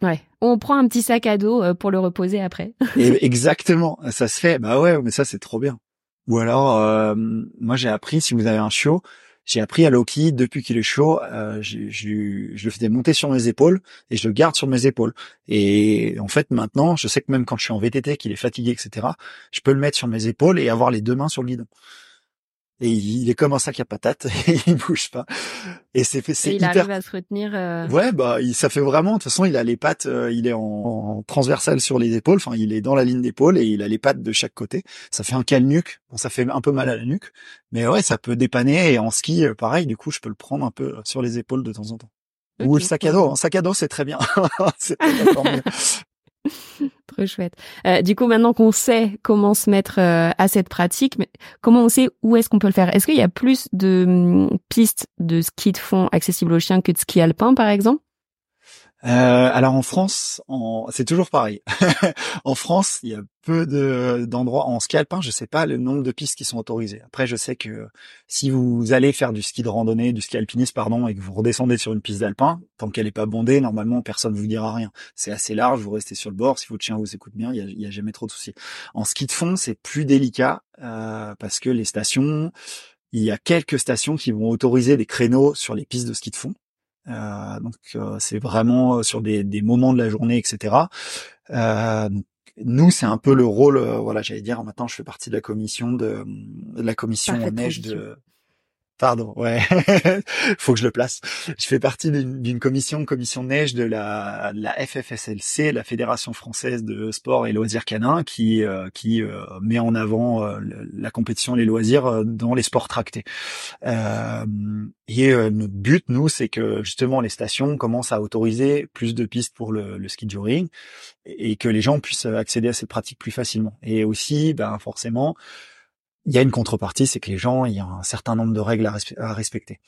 Ouais. On prend un petit sac à dos pour le reposer après. Et exactement, ça se fait. Bah ouais, mais ça c'est trop bien. Ou alors, moi j'ai appris si vous avez un chiot, j'ai appris à Loki depuis qu'il est chaud, euh, je, je, je, le faisais monter sur mes épaules et je le garde sur mes épaules. Et en fait, maintenant, je sais que même quand je suis en VTT, qu'il est fatigué, etc., je peux le mettre sur mes épaules et avoir les deux mains sur le guidon et il est comme un sac à patates et il bouge pas. Et c'est fait c'est il arrive à se retenir euh... ouais bah il, ça fait vraiment de toute façon il a les pattes euh, il est en, en, transversal sur les épaules enfin il est dans la ligne d'épaule et il a les pattes de chaque côté. Ça fait un cal nuque bon ça fait un peu mal à la nuque mais ouais ça peut dépanner et en ski euh, pareil du coup je peux le prendre un peu sur les épaules de temps en temps. Ou le sac à dos un sac à dos c'est très bien. C'est Trop chouette. Euh, du coup, maintenant qu'on sait comment se mettre euh, à cette pratique, mais comment on sait où est-ce qu'on peut le faire? Est-ce qu'il y a plus de hum, pistes de ski de fond accessibles aux chiens que de ski alpin, par exemple? Euh, alors en France, c'est toujours pareil. en France, il y a peu de d'endroits en ski alpin. Je sais pas le nombre de pistes qui sont autorisées. Après, je sais que si vous allez faire du ski de randonnée, du ski alpinisme, pardon, et que vous redescendez sur une piste d'alpin, tant qu'elle est pas bondée, normalement personne vous dira rien. C'est assez large, vous restez sur le bord. Si votre chien vous écoute bien, il y a, jamais trop de soucis. En ski de fond, c'est plus délicat euh, parce que les stations, il y a quelques stations qui vont autoriser des créneaux sur les pistes de ski de fond. Euh, donc euh, c'est vraiment euh, sur des, des, moments de la journée, etc. nous, c'est un peu le rôle, voilà, j'allais dire, maintenant je fais partie de la commission de, de la commission neige de Pardon, ouais, faut que je le place. Je fais partie d'une commission, commission neige de la, la FFSLC, la Fédération française de sport et loisirs canins, qui euh, qui euh, met en avant euh, la compétition, les loisirs dans les sports tractés. et notre but, nous, c'est que justement les stations commencent à autoriser plus de pistes pour le, le ski touring et que les gens puissent accéder à ces pratiques plus facilement. Et aussi, ben forcément il y a une contrepartie, c'est que les gens, il y a un certain nombre de règles à, respecter.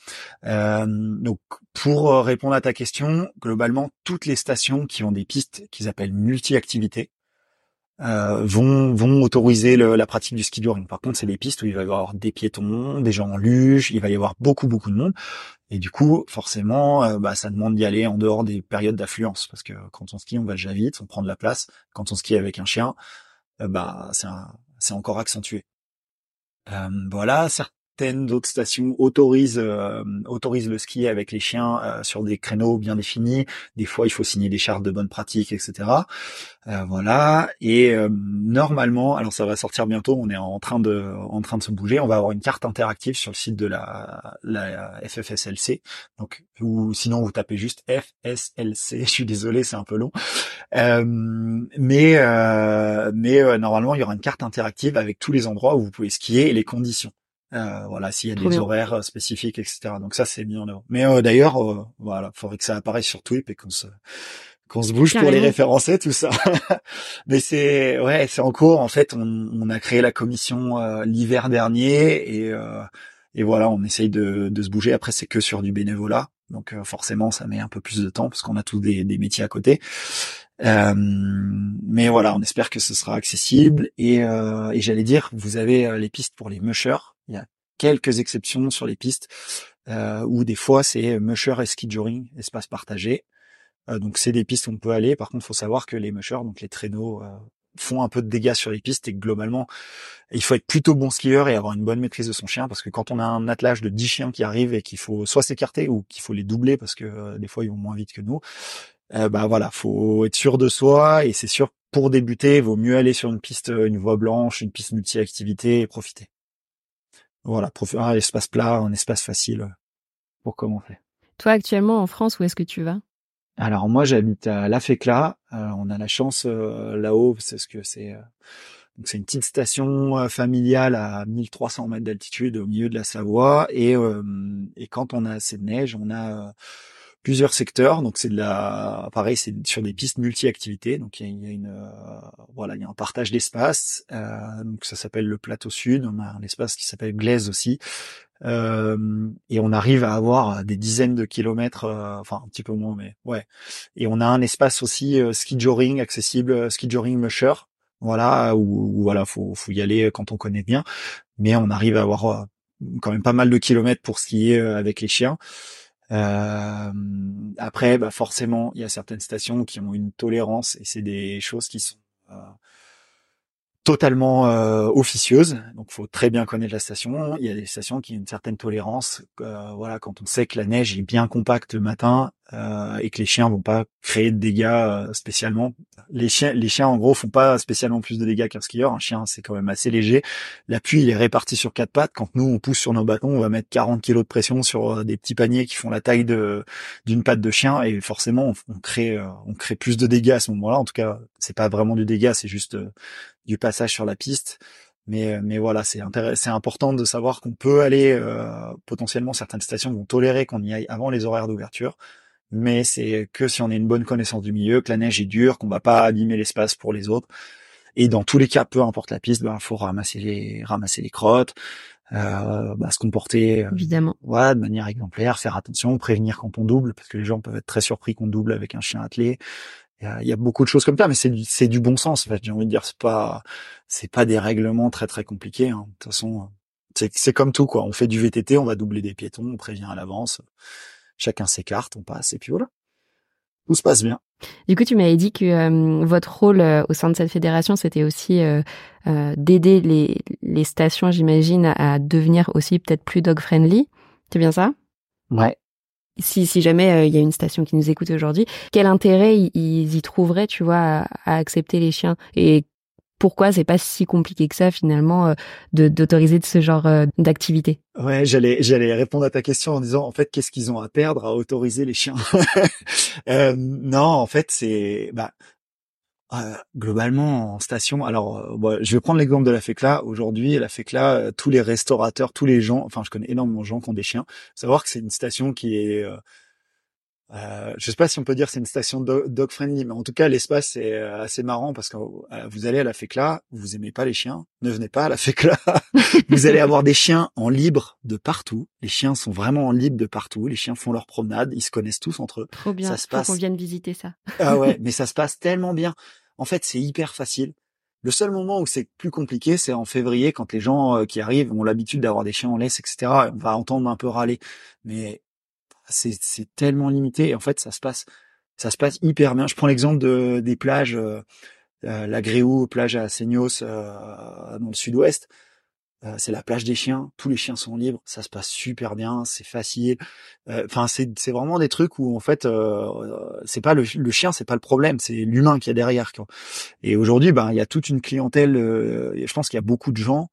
Euh, donc, pour euh, répondre à ta question, globalement, toutes les stations qui ont des pistes qu'ils appellent multi-activités euh, vont vont autoriser la pratique du ski touring. Par contre, c'est des pistes où il va y avoir des piétons, des gens en luge, il va y avoir beaucoup beaucoup de monde, et du coup, forcément, euh, bah, ça demande d'y aller en dehors des périodes d'affluence, parce que quand on skie, on va déjà vite, on prend de la place. Quand on skie avec un chien, bah c'est c'est encore accentué. Euh, voilà, certaines autres stations autorisent euh, autorisent le ski avec les chiens euh, sur des créneaux bien définis. Des fois, il faut signer des chartes de bonne pratique, etc. voilà. Et normalement, alors ça va sortir bientôt. On est en train de en train de se bouger. On va avoir une carte interactive sur le site de la, la FFSLC. Donc, ou sinon vous tapez juste FSLC. Je suis désolé, c'est un peu long. mais mais normalement, il y aura une carte interactive avec tous les endroits où vous pouvez skier et les conditions. Euh, voilà, s'il y a des horaires euh, spécifiques, etc. Donc ça, c'est bien en Mais euh, d'ailleurs, euh, voilà, faudrait que ça apparaisse sur Twip et qu'on se qu'on se bouge pour les référencer, tout ça. Mais c'est ouais, c'est en cours. En fait, on, on a créé la commission euh, l'hiver dernier et et voilà, on essaye de, de se bouger. Après, c'est que sur du bénévolat, donc forcément, ça met un peu plus de temps parce qu'on a tous des, des métiers à côté. Euh, mais voilà, on espère que ce sera accessible. Et, euh, et j'allais dire, vous avez euh, les pistes pour les mushers. Quelques exceptions sur les pistes euh, où des fois c'est musher et ski joring, espace partagé. Euh, donc c'est des pistes où on peut aller. Par contre, faut savoir que les mushers, donc les traîneaux, font un peu de dégâts sur les pistes et que globalement, il faut être plutôt bon skieur et avoir une bonne maîtrise de son chien parce que quand on a un attelage de 10 chiens qui arrivent et qu'il faut soit s'écarter ou qu'il faut les doubler parce que des fois ils vont moins vite que nous, euh, bah voilà, faut être sûr de soi et c'est sûr pour débuter, il vaut mieux aller sur une piste, une voie blanche, une piste multi-activité et profiter. Voilà, profiter un espace plat, un espace facile euh, pour commencer. Toi actuellement en France, où est-ce que tu vas? Alors moi j'habite à La Fécla. Euh, on a la chance là-haut, c'est ce que c'est. donc c'est une petite station familiale à 1300 mètres d'altitude au milieu de la Savoie et, et quand on a assez de neige, on a plusieurs secteurs. Donc c'est de la, pareil, c'est sur des pistes multi-activités. Donc il y a, une, euh, voilà, il y a un partage d'espace. Euh, donc ça s'appelle le plateau sud. On a un espace qui s'appelle Glaise aussi. Euh, et on arrive à avoir des dizaines de kilomètres, enfin un petit peu moins, mais ouais. Et on a un espace aussi ski joring accessible, ski joring musher. Voilà, où, voilà, faut, faut y aller quand on connaît bien. Mais on arrive à avoir quand même pas mal de kilomètres pour skier avec les chiens. Euh, après, bah forcément, il y a certaines stations qui ont une tolérance et c'est des choses qui sont euh, totalement euh, officieuse, donc faut très bien connaître la station. Il y a des stations qui ont une certaine tolérance. Euh, voilà, quand on sait que la neige est bien compacte le matin euh, et que les chiens vont pas créer de dégâts euh, spécialement. Les chiens, les chiens en gros font pas spécialement plus de dégâts qu'un skieur. Un chien c'est quand même assez léger. L'appui il est réparti sur quatre pattes. Quand nous on pousse sur nos bâtons, on va mettre 40 kilos de pression sur euh, des petits paniers qui font la taille de d'une patte de chien et forcément on, crée on crée plus de dégâts à ce moment-là. En tout cas, c'est pas vraiment du dégât, c'est juste du passage sur la piste. Mais, mais voilà, c'est c'est important de savoir qu'on peut aller euh, potentiellement certaines stations vont tolérer qu'on y aille avant les horaires d'ouverture, mais c'est que si on a une bonne connaissance du milieu, que la neige est dure, qu'on va pas abîmer l'espace pour les autres. Et dans tous les cas, peu importe la piste, ben faut ramasser les ramasser les crottes, euh, bah, se comporter euh, évidemment, voilà, de manière exemplaire, faire attention, prévenir quand on double, parce que les gens peuvent être très surpris qu'on double avec un chien attelé. Il y, a, beaucoup de choses comme ça, mais c'est du, c'est du bon sens. En fait, j'ai envie de dire, c'est pas, c'est pas des règlements très très compliqués. Hein. De toute façon, c'est, c'est comme tout quoi. On fait du VTT, on va doubler des piétons, on prévient à l'avance. Chacun s'écarte, on passe et puis voilà. Tout se passe bien. Du coup, tu m'avais dit que euh, votre rôle euh, au sein de cette fédération, c'était aussi euh, d'aider les, les stations, j'imagine, à, à devenir aussi peut-être plus dog friendly. C'est bien ça? Ouais, si, si jamais euh, il y a une station qui nous écoute aujourd'hui, quel intérêt ils, y trouveraient, tu vois, à, accepter les chiens? Et pourquoi c'est pas si compliqué que ça finalement euh, de d'autoriser de ce genre euh, d'activité Ouais, j'allais j'allais répondre à ta question en disant en fait qu'est-ce qu'ils ont à perdre à autoriser les chiens? Euh, Non, en fait c'est bah euh, globalement en station. Alors, je vais prendre l'exemple de la FECLA. Aujourd'hui, la FECLA, tous les restaurateurs, tous les gens, enfin, je connais énormément de gens qui ont des chiens. Savoir que c'est une station qui est, euh, euh, je sais pas si on peut dire c'est une station dog friendly, mais en tout cas l'espace est assez marrant parce que vous allez à la FECLA, vous aimez pas les chiens, ne venez pas à la FECLA. vous allez avoir des chiens en libre de partout. Les chiens sont vraiment en libre de partout. Les chiens font leur promenade, ils se connaissent tous entre eux. Trop bien. Ça se passe. qu'on vienne visiter ça. ah ouais, mais ça se passe tellement bien. En fait, c'est hyper facile. Le seul moment où c'est plus compliqué, c'est en février, quand les gens euh, qui arrivent ont l'habitude d'avoir des chiens en laisse, etc. On va entendre un peu râler, mais c'est tellement limité. Et en fait, ça se passe, ça se passe hyper bien. Je prends l'exemple de, des plages, euh, euh la Gréou, plage à Seignos, euh, dans le sud-ouest. Euh, c'est la plage des chiens, tous les chiens sont libres, ça se passe super bien, c'est facile. Euh, enfin, c'est c'est vraiment des trucs où en fait, euh, c'est pas le, le chien, c'est pas le problème, c'est l'humain qui est derrière. Quoi. Et aujourd'hui, ben il y a toute une clientèle. je pense qu'il y a beaucoup de gens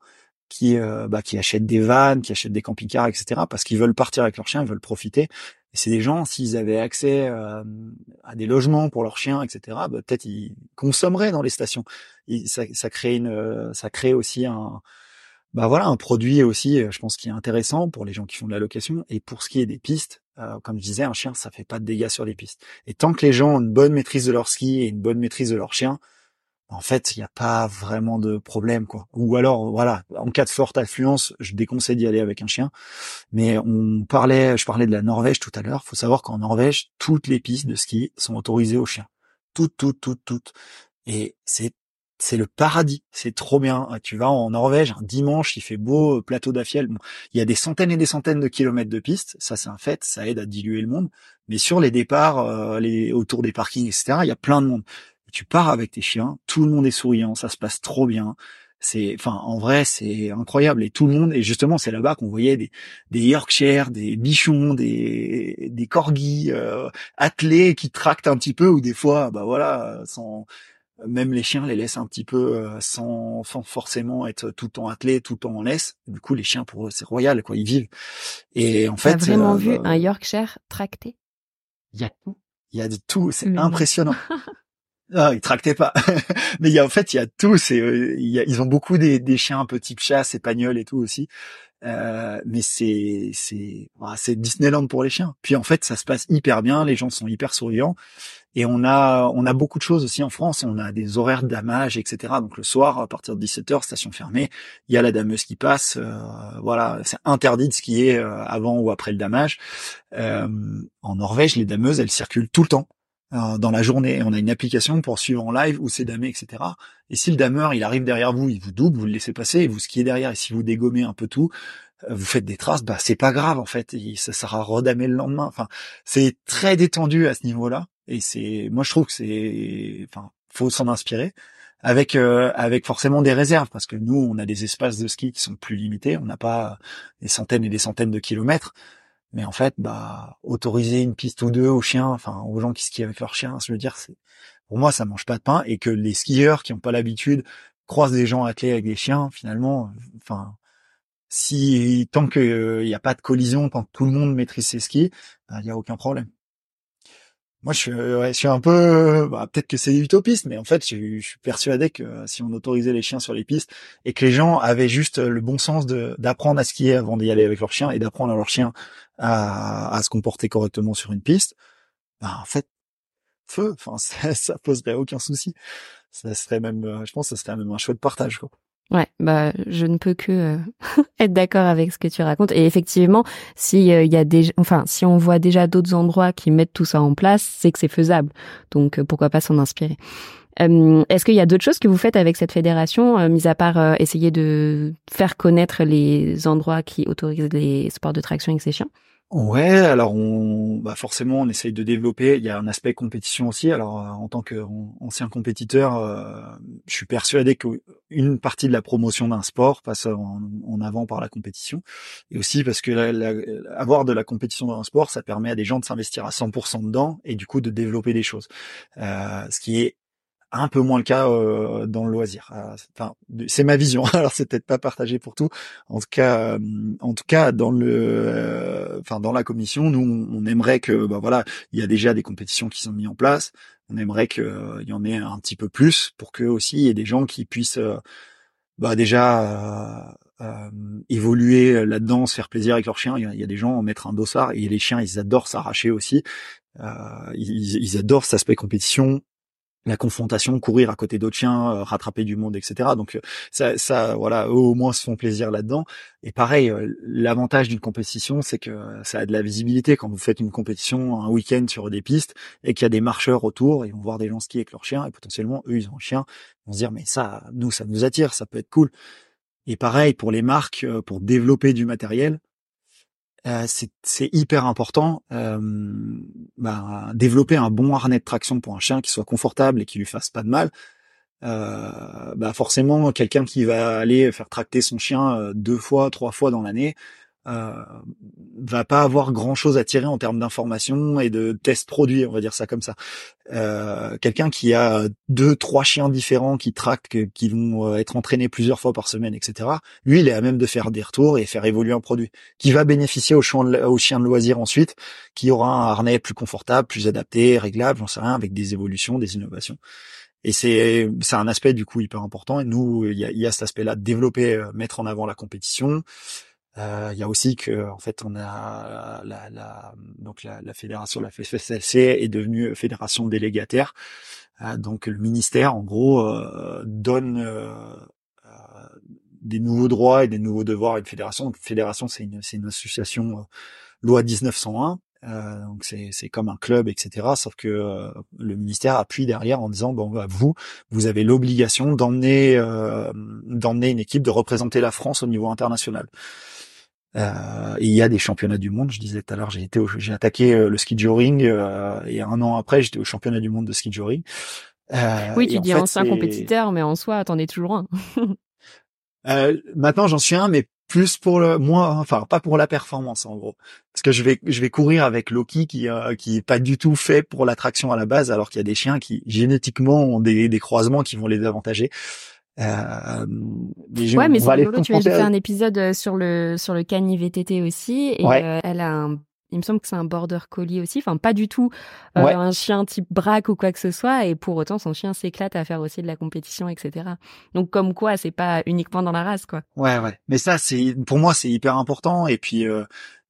qui bah, qui achètent des vannes, qui achètent des camping-cars, etc. Parce qu'ils veulent partir avec leur chien, ils veulent profiter. Et c'est des gens, s'ils avaient accès à des logements pour leurs chiens, etc., bah, peut-être ils consommeraient dans les stations. ça, ça crée une, ça crée aussi un, bah voilà un produit aussi, euh, je pense qui est intéressant pour les gens qui font de la location. Et pour ce qui est des pistes, euh, comme je disais, un chien ça fait pas de dégâts sur les pistes. Et tant que les gens ont une bonne maîtrise de leur ski et une bonne maîtrise de leur chien, en fait il n'y a pas vraiment de problème quoi. Ou alors voilà, en cas de forte affluence, je déconseille d'y aller avec un chien. Mais on parlait, je parlais de la Norvège tout à l'heure. Faut savoir qu'en Norvège, toutes les pistes de ski sont autorisées aux chiens. Toutes, toutes, toutes, toutes. Et c'est c'est le paradis. C'est trop bien. Tu vas en Norvège un dimanche, il fait beau, plateau d'Affiel. il y a des centaines et des centaines de kilomètres de pistes. Ça, c'est un fait. Ça aide à diluer le monde. Mais sur les départs, euh, autour des parkings, etc., il y a plein de monde. Tu pars avec tes chiens, tout le monde est souriant, ça se passe trop bien. C'est, enfin, en vrai, c'est incroyable. Et tout le monde, et justement, c'est là-bas qu'on voyait des, des Yorkshire, des bichons, des, des corgis euh, attelés qui tractent un petit peu, ou des fois, bah voilà, sans même les chiens les laissent un petit peu euh, sans, forcément être tout le temps attelés, tout le temps en laisse. Du coup, les chiens pour eux c'est royal, quoi. Ils vivent. Et en fait, as vraiment euh, vu un Yorkshire tracté? Il y a tout. Il y a de tout. C'est impressionnant. Ah, ils tractaient pas. Mais il y a, en fait, il y a tout. C'est, euh, ils ont beaucoup des, des chiens un peu type chasse, espagnols et tout aussi. Euh, mais c'est c'est c'est Disneyland pour les chiens. Puis en fait, ça se passe hyper bien. Les gens sont hyper souriants. Et on a on a beaucoup de choses aussi en France. On a des horaires damage, etc. Donc le soir, à partir de 17h, station fermée, il y a la dameuse qui passe. Euh, voilà, c'est interdit de skier euh, avant ou après le damage. en Norvège, les dameuses, elles circulent tout le temps. Euh, dans la journée. On a une application pour suivre en live où c'est damé, etc. Et si le dameur il arrive derrière vous, il vous double, vous le laissez passer, et vous skiez derrière. Et si vous dégommez un peu tout, euh, vous faites des traces, bah c'est pas grave en fait. ça sera redamé le lendemain. Enfin, c'est très détendu à ce niveau-là. Et c'est, moi je trouve que c'est, enfin, faut s'en inspirer avec euh, avec forcément des réserves parce que nous on a des espaces de ski qui sont plus limités, on n'a pas des centaines et des centaines de kilomètres. Mais en fait, bah, autoriser une piste ou deux aux chiens, enfin, aux gens qui skient avec leurs chiens, je veux dire, c'est, pour moi, ça mange pas de pain et que les skieurs qui n'ont pas l'habitude croisent des gens attelés avec des chiens, finalement, enfin, si, tant qu'il n'y a pas de collision, tant que tout le monde maîtrise ses skis, bah, il n'y a aucun problème. Moi, je suis, ouais, je suis un peu, bah, peut-être que c'est utopiste, mais en fait, je, suis persuadé que si on autorisait les chiens sur les pistes et que les gens avaient juste le bon sens de d'apprendre à skier avant d'y aller avec leur chien et d'apprendre à leur chien à, se comporter correctement sur une piste, bah, en fait, feu, enfin, ça, ça poserait aucun souci. Ça serait même, je pense, que ça serait même un chouette partage, quoi. Ouais, bah je ne peux que euh, être d'accord avec ce que tu racontes. Et effectivement, si euh, il y a des, enfin, si on voit déjà d'autres endroits qui mettent tout ça en place, c'est que c'est faisable. Donc euh, pourquoi pas s'en inspirer. Est-ce qu'il y a d'autres choses que vous faites avec cette fédération, mis à part essayer de faire connaître les endroits qui autorisent les sports de traction avec ces chiens? Ouais, alors on, bah forcément, on essaye de développer. Il y a un aspect compétition aussi. Alors, euh, en tant qu'ancien compétiteur, euh, je suis persuadé qu'une partie de la promotion d'un sport passe en, avant par la compétition, et aussi parce que avoir de la compétition dans un sport, ça permet à des gens de s'investir à 100% dedans et du coup de développer des choses. Euh, ce qui est un peu moins le cas euh, dans le loisir. Euh, enfin, c'est ma vision. Alors c'est peut-être pas partagé pour tout. En tout cas, euh, en tout cas dans le, enfin dans la commission, nous on aimerait que, bah voilà, il y a déjà des compétitions qui sont mises en place. On aimerait qu'il y en ait un petit peu plus pour que aussi il y ait des gens qui puissent, bah déjà évoluer là-dedans, se faire plaisir avec leurs chiens. Il y, a, des gens mettre un dossard et les chiens ils adorent s'arracher aussi. ils, ils, adorent cet aspect compétition la confrontation, courir à côté d'autres chiens, euh, rattraper du monde, etc. Donc euh, ça, ça, voilà, eux au moins se font plaisir là-dedans. Et pareil, euh, l'avantage d'une compétition, c'est que ça a de la visibilité. Quand vous faites une compétition un week-end sur des pistes et qu'il y a des marcheurs autour, ils vont voir des gens skier avec leurs chiens et potentiellement eux ils ont un chien, ils vont se dire mais ça, nous ça nous attire, ça peut être cool. Et pareil pour les marques, pour développer du matériel, euh, c'est hyper important. Euh, bah, développer un bon harnais de traction pour un chien qui soit confortable et qui lui fasse pas de mal. Euh, bah forcément, quelqu'un qui va aller faire tracter son chien euh, deux fois, trois fois dans l'année, euh, va pas avoir grand chose à tirer en termes d'informations et de tests produits, on va dire ça comme ça. Euh, Quelqu'un qui a deux, trois chiens différents qui tractent, qui vont euh, être entraînés plusieurs fois par semaine, etc. Lui, il est à même de faire des retours et faire évoluer un produit qui va bénéficier aux chiens de, chien de loisir ensuite, qui aura un harnais plus confortable, plus adapté, réglable, j'en sais rien, avec des évolutions, des innovations. Et c'est c'est un aspect du coup hyper important. Et nous, il y a, y a cet aspect-là développer, euh, mettre en avant la compétition. Euh, il y a aussi que en fait on a la, la donc la, la, fédération la FSLC est devenue fédération délégataire. Euh, donc le ministère en gros euh, donne euh, des nouveaux droits et des nouveaux devoirs à une fédération. Donc fédération c'est une une association loi 1901 euh, donc c'est comme un club etc sauf que le ministère appuie derrière en disant bon bah, vous vous avez l'obligation d'emmener d'emmener une équipe de représenter la France au niveau international euh, il y a des championnats du monde. Je disais tout à l'heure, j'ai été, j'ai attaqué euh, le ski joring euh, et un an après, j'étais au championnat du monde de ski joring. Euh, oui, tu dis ancien compétiteur, mais en soi, attendez toujours un. euh, maintenant, j'en suis un, mais plus pour le moi, enfin pas pour la performance en gros, parce que je vais je vais courir avec Loki qui euh, qui est pas du tout fait pour l'attraction à la base, alors qu'il y a des chiens qui génétiquement ont des, des croisements qui vont les avantager. Euh, ouais, mais c'est rigolo. Tu as fait un épisode euh, sur le sur le cani VTT aussi, et euh, elle a un il me semble que c'est un border collie aussi, enfin pas du tout euh, un chien type braque ou quoi que ce soit, et pour autant son chien s'éclate à faire aussi de la compétition, etc. Donc comme quoi, c'est pas uniquement dans la race, quoi. Ouais, ouais. Mais ça, c'est pour moi, c'est hyper important. Et puis euh,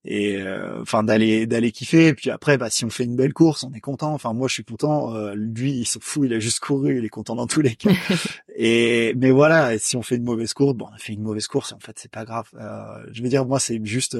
et euh, enfin d'aller d'aller kiffer. Et puis après bah si on fait une belle course on est content. Enfin moi je suis content. Euh, lui il s'en fout. Il a juste couru. Il est content dans tous les cas. Et mais voilà si on fait une mauvaise course bon on a fait une mauvaise course. En fait c'est pas grave. Euh, je veux dire moi c'est juste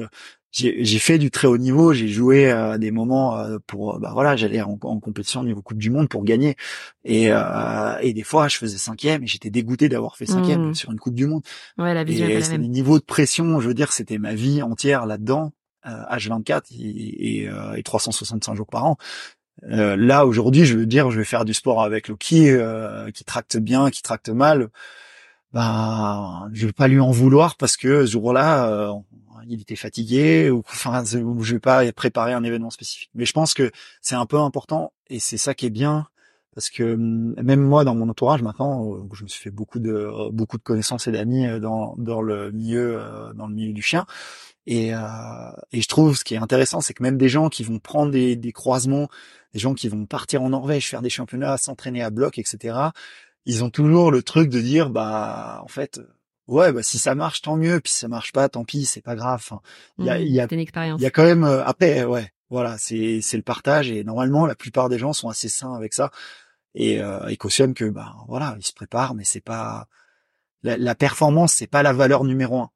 j'ai fait du très haut niveau, j'ai joué à des moments euh, pour bah voilà, j'allais en, compétition au niveau Coupe du Monde pour gagner. Et euh, et des fois je faisais cinquième et j'étais dégoûté d'avoir fait cinquième mmh. sur une Coupe du Monde. Ouais, la vision et c'est des niveaux de pression, je veux dire, c'était ma vie entière là-dedans, H24 et, et, et 365 jours par an. Euh, là aujourd'hui, je veux dire, je vais faire du sport avec Loki euh, qui tracte bien, qui tracte mal. Ben, je vais pas lui en vouloir parce que ce jour-là, euh, il était fatigué ou enfin, je vais pas préparer un événement spécifique. Mais je pense que c'est un peu important et c'est ça qui est bien parce que hum, même moi dans mon entourage maintenant, je me suis fait beaucoup de beaucoup de connaissances et d'amis dans dans le milieu dans le milieu du chien. Et, euh, et je trouve ce qui est intéressant, c'est que même des gens qui vont prendre des, des croisements, des gens qui vont partir en Norvège, faire des championnats, s'entraîner à bloc, etc. Ils ont toujours le truc de dire, bah, en fait, ouais, bah si ça marche, tant mieux. Puis si ça marche pas, tant pis, c'est pas grave. il y a, il y a, y a quand même euh, après, ouais, voilà, c'est le partage. Et normalement, la plupart des gens sont assez sains avec ça et euh, ils cautionnent que, bah, voilà, ils se préparent, mais c'est pas la, la performance, c'est pas la valeur numéro un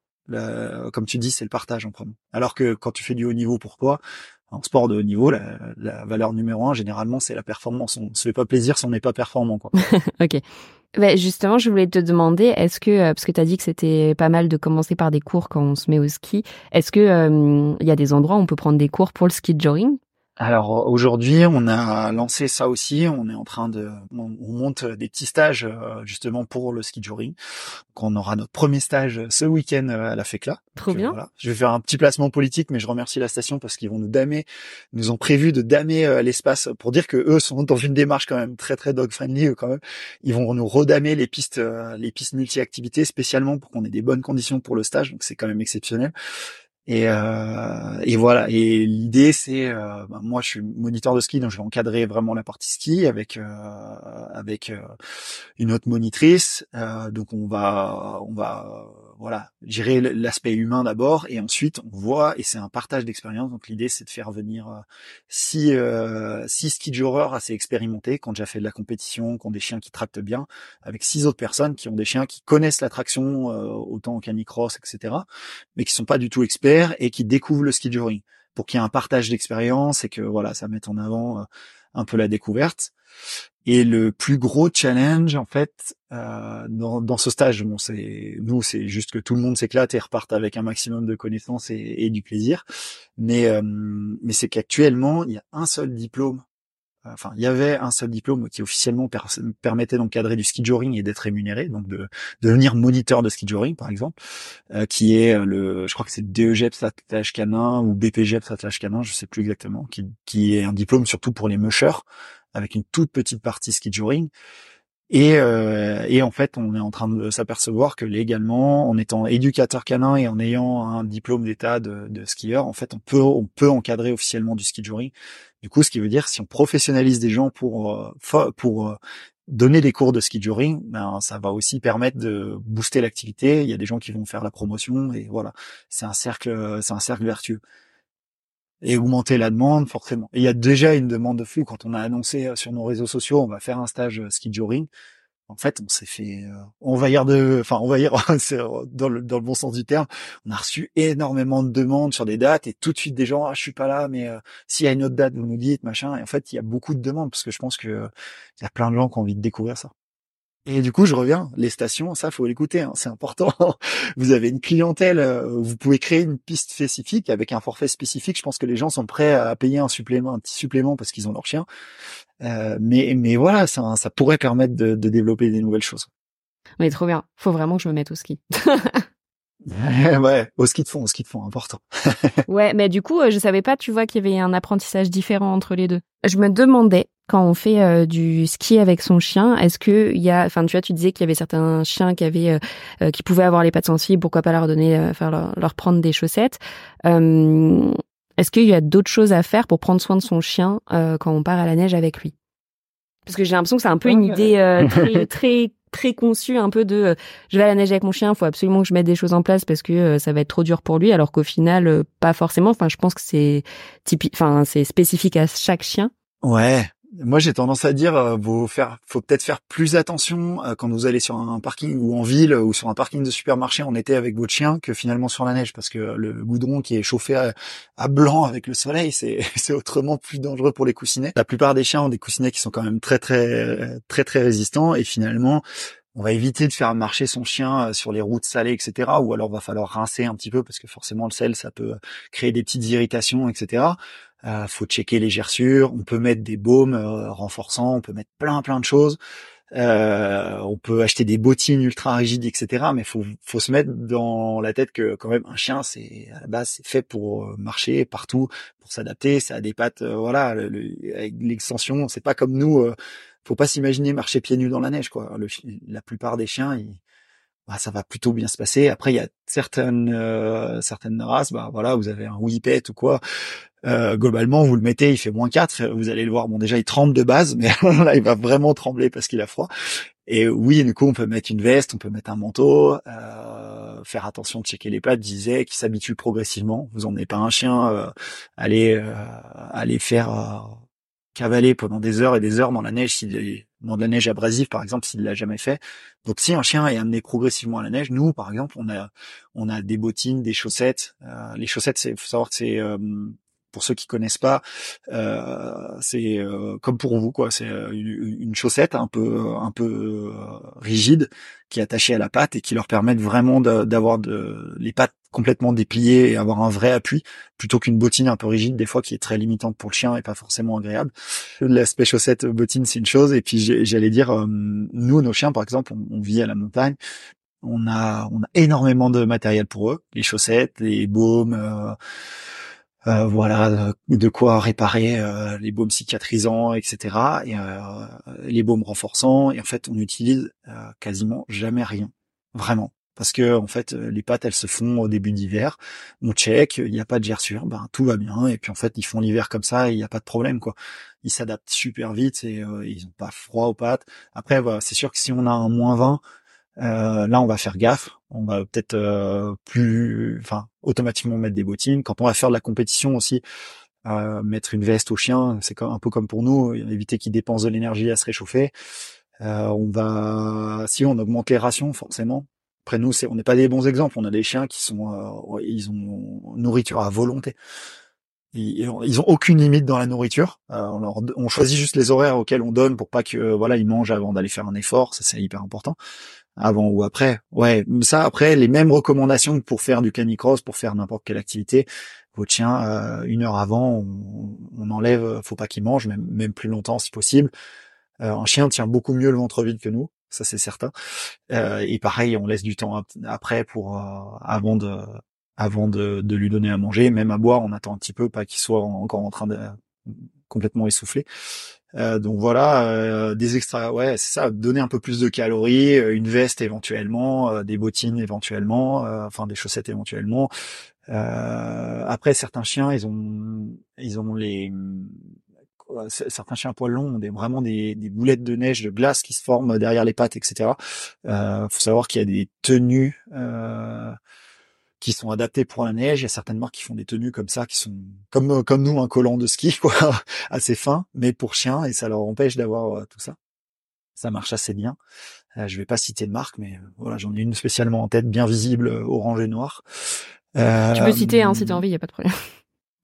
comme tu dis, c'est le partage en premier. Alors que quand tu fais du haut niveau pour toi, en sport de haut niveau, la, valeur numéro un, généralement, c'est la performance. On se fait pas plaisir si on n'est pas performant. Quoi. ok. Bah, justement, je voulais te demander, est-ce que, euh, parce que tu as dit que c'était pas mal de commencer par des cours quand on se met au ski, est-ce que il euh, y a des endroits où on peut prendre des cours pour le ski de alors aujourd'hui, on a lancé ça aussi. On est en train de, on, monte des petits stages euh, justement pour le ski touring. Donc on aura notre premier stage ce week-end euh, à la FECLA. Trop bien. Je vais faire un petit placement politique, mais je remercie la station parce qu'ils vont nous damer, nous ont prévu de damer euh, l'espace pour dire que eux sont dans une démarche quand même très très dog friendly quand même. Ils vont nous redamer les pistes, les pistes multi-activités spécialement pour qu'on ait des bonnes conditions pour le stage. Donc c'est quand même exceptionnel. Et, euh, et voilà. Et l'idée, c'est, euh, bah, moi, je suis moniteur de ski, donc je vais encadrer vraiment la partie ski avec euh, avec euh, une autre monitrice. Euh, donc on va on va voilà gérer l'aspect humain d'abord, et ensuite on voit. Et c'est un partage d'expérience. Donc l'idée, c'est de faire venir six six ski joueurs assez expérimentés, qui ont déjà fait de la compétition, qui ont des chiens qui tractent bien, avec six autres personnes qui ont des chiens qui connaissent l'attraction autant au canicross, etc., mais qui sont pas du tout experts et qui découvrent le ski touring pour qu'il y ait un partage d'expérience et que voilà, ça mette en avant euh, un peu la découverte. Et le plus gros challenge, en fait, euh, dans, ce stage, bon, c'est nous, c'est juste que tout le monde s'éclate et reparte avec un maximum de connaissances et, du plaisir. Mais euh, mais c'est qu'actuellement, il y a un seul diplôme enfin, il y avait un seul diplôme qui officiellement permettait d'encadrer du ski joring et d'être rémunéré, donc de, devenir moniteur de ski joring, par exemple, euh, qui est le, je crois que c'est DEGEPS attelage canin ou BPGEPS attelage canin, je sais plus exactement, qui, qui est un diplôme surtout pour les mushers, avec une toute petite partie ski joring. Et, euh, et en fait, on est en train de s'apercevoir que légalement, en étant éducateur canin et en ayant un diplôme d'état de, de, skieur, en fait, on peut on peut encadrer officiellement du ski jury. Du coup, ce qui veut dire si on professionnalise des gens pour euh, pour euh, donner des cours de ski jury, ben ça va aussi permettre de booster l'activité. Il y a des gens qui vont faire la promotion et voilà, c'est un cercle c'est un cercle vertueux et augmenter la demande forcément. Et il y a déjà une demande de flux quand on a annoncé euh, sur nos réseaux sociaux on va faire un stage euh, ski joring. En fait, on s'est fait euh, envahir de, enfin envahir dans le dans le bon sens du terme. On a reçu énormément de demandes sur des dates et tout de suite des gens ah je suis pas là mais s'il y a une autre date vous nous dites machin. Et en fait il y a beaucoup de demandes parce que je pense que il y a plein de gens qui ont envie de découvrir ça. Et du coup, je reviens, les stations, ça faut l'écouter, hein, c'est important. vous avez une clientèle, euh, vous pouvez créer une piste spécifique avec un forfait spécifique. Je pense que les gens sont prêts à payer un supplément, un petit supplément parce qu'ils ont leur chien. Euh, mais mais voilà, ça, ça pourrait permettre de, de développer des nouvelles choses. Mais trop bien. Faut vraiment que je me mette au ski. ouais, au ski de fond, au ski de fond, important. ouais, mais du coup, euh, je savais pas, tu vois, qu'il y avait un apprentissage différent entre les deux. Je me demandais, quand on fait euh, du ski avec son chien, est-ce que il y a, enfin, tu vois, tu disais qu'il y avait certains chiens qui avaient, euh, qui pouvaient avoir les pattes sensibles, pourquoi pas leur donner, faire leur, prendre des chaussettes. est-ce qu'il y a d'autres choses à faire pour prendre soin de son chien quand on part à la neige avec lui? Parce que j'ai l'impression que c'est un peu une idée très, très préconçu un peu de euh, je vais à la neige avec mon chien, faut absolument que je mette des choses en place parce que euh, ça va être trop dur pour lui alors qu'au final euh, pas forcément. Enfin, je pense que c'est typique enfin c'est spécifique à chaque chien. Ouais. Moi, j'ai tendance à dire, euh, faut faire, faut peut-être faire plus attention euh, quand vous allez sur un parking ou en ville ou sur un parking de supermarché en été avec votre chien que finalement sur la neige, parce que le goudron qui est chauffé à, blanc avec le soleil, c'est c'est autrement plus dangereux pour les coussinets. La plupart des chiens ont des coussinets qui sont quand même très très très très résistants et finalement on va éviter de faire marcher son chien euh, sur les routes salées, etc. Ou alors va falloir rincer un petit peu parce que forcément le sel, ça peut créer des petites irritations, etc. Euh, faut checker les gerçures. On peut mettre des baumes euh, renforçants. On peut mettre plein plein de choses. Euh, on peut acheter des bottines ultra rigides, etc. Mais faut faut se mettre dans la tête que quand même un chien, c'est à la base c'est fait pour marcher partout, pour s'adapter. Ça a des pattes, voilà, avec l'extension. C'est pas comme nous faut pas s'imaginer marcher pieds nus dans la neige, quoi. la plupart des chiens, ils, bah, ça va plutôt bien se passer. Après, il y a certaines euh, certaines races, bah voilà, vous avez un whippet ou quoi. Euh, globalement, vous le mettez, il fait moins 4, vous allez le voir. Bon, déjà, il tremble de base, mais là, il va vraiment trembler parce qu'il a froid. Et oui, du coup, on peut mettre une veste, on peut mettre un manteau, euh, faire attention de checker les pattes, disait, qui s'habitue progressivement. Vous emmenez pas un chien, euh, allez, euh, aller faire cavaler pendant des heures et des heures dans la neige, s'il de la neige abrasive par exemple, s'il l'a jamais fait. Donc si un chien est amené progressivement à la neige, nous par exemple, on a on a des bottines, des chaussettes. Euh, les chaussettes, c'est faut savoir que c'est euh, pour ceux qui connaissent pas, euh, c'est euh, comme pour vous quoi. C'est euh, une, chaussette un peu un peu rigide qui est attachée à la patte et qui leur permet vraiment d'avoir de, les pattes complètement dépliées et avoir un vrai appui plutôt qu'une bottine un peu rigide des fois qui est très limitante pour le chien et pas forcément agréable. L'aspect chaussette bottine c'est une chose. Et puis j'allais dire nous nos chiens par exemple on, vit à la montagne. On a on a énormément de matériel pour eux, les chaussettes, les baumes, euh, euh, voilà de quoi réparer euh, les baumes cicatrisants etc et euh, les baumes renforçants. Et en fait on n'utilise quasiment jamais rien. Vraiment parce que en fait les pattes elles se font au début d'hiver on check il n'y a pas de gerçure ben tout va bien et puis en fait ils font l'hiver comme ça il n'y a pas de problème quoi ils s'adaptent super vite et ils ont pas froid aux pattes après voilà, c'est sûr que si on a un moins 20 euh, là, on va faire gaffe. On va peut-être euh, plus, enfin, automatiquement mettre des bottines. Quand on va faire de la compétition aussi, euh, mettre une veste au chien, c'est un peu comme pour nous, éviter qu'il dépense de l'énergie à se réchauffer. on va, si on augmente les rations, forcément. Après nous, on n'est pas des bons exemples. On a des chiens qui sont, ils ont nourriture à volonté. Ils, ils ont aucune limite dans la nourriture. on, on choisit juste les horaires auxquels on donne pour pas que voilà ils mangent avant d'aller faire un effort. Ça c'est hyper important avant ou après. Ouais, ça après les mêmes recommandations que pour faire du canicross, pour faire n'importe quelle activité. Votre chien, euh, une heure avant, on, enlève, faut pas qu'il mange, même, même plus longtemps si possible. Euh, un chien tient beaucoup mieux le ventre vide que nous, ça c'est certain. Euh, et pareil, on laisse du temps après pour avant de avant de, de, lui donner à manger, même à boire, on attend un petit peu, pas qu'il soit encore en train de complètement essoufflé. Euh, donc voilà, euh, des extra, ouais, c'est ça, donner un peu plus de calories, euh, une veste éventuellement, des bottines éventuellement, enfin des chaussettes éventuellement. après, certains chiens, ils ont, ils ont les, certains chiens à poils longs ont des, vraiment des, des, boulettes de neige, de glace qui se forment derrière les pattes, etc. faut savoir qu'il y a des tenues qui sont adaptés pour la neige. Il y a certaines marques qui font des tenues comme ça, qui sont comme euh, comme nous un collant de ski, quoi, assez fin, mais pour chiens et ça leur empêche d'avoir euh, tout ça. Ça marche assez bien. Euh, je vais pas citer de marque, mais euh, voilà, j'en ai une spécialement en tête, bien visible, orange et noir. tu peux citer hein, si t'as envie, y a pas de problème.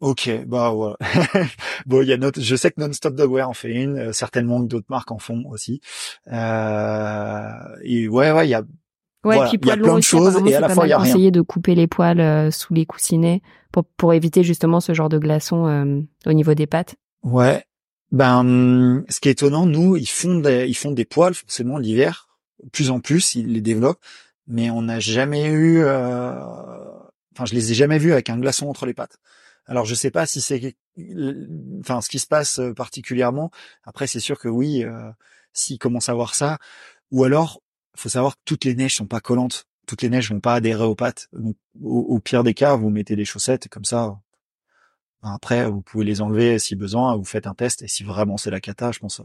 Ok, bah voilà. bon, il y a notre, je sais que Non-Stop Dogwear en fait une, certainement que d'autres marques en font aussi. Euh, et ouais, ouais, il y a Ouais, puis poils lourds aussi, choses, et à la fois, il y a conseillé de couper les poils euh, sous les coussinets pour, pour éviter justement ce genre de glaçons euh, au niveau des pattes. Ouais. Ben, ce qui est étonnant, nous, ils font des, ils font des poils forcément l'hiver, plus en plus, ils les développent, mais on n'a jamais eu, euh... enfin, je les ai jamais vus avec un glaçon entre les pattes. Alors, je sais pas si c'est, enfin, ce qui se passe euh, particulièrement. Après, c'est sûr que oui, euh, s'ils commencent à voir ça, ou alors faut savoir que toutes les neiges sont pas collantes. Toutes les neiges vont pas adhérer aux pattes. au, pire des cas, vous mettez des chaussettes et comme ça. Après, vous pouvez les enlever si besoin. Vous faites un test et si vraiment c'est la cata, je pense.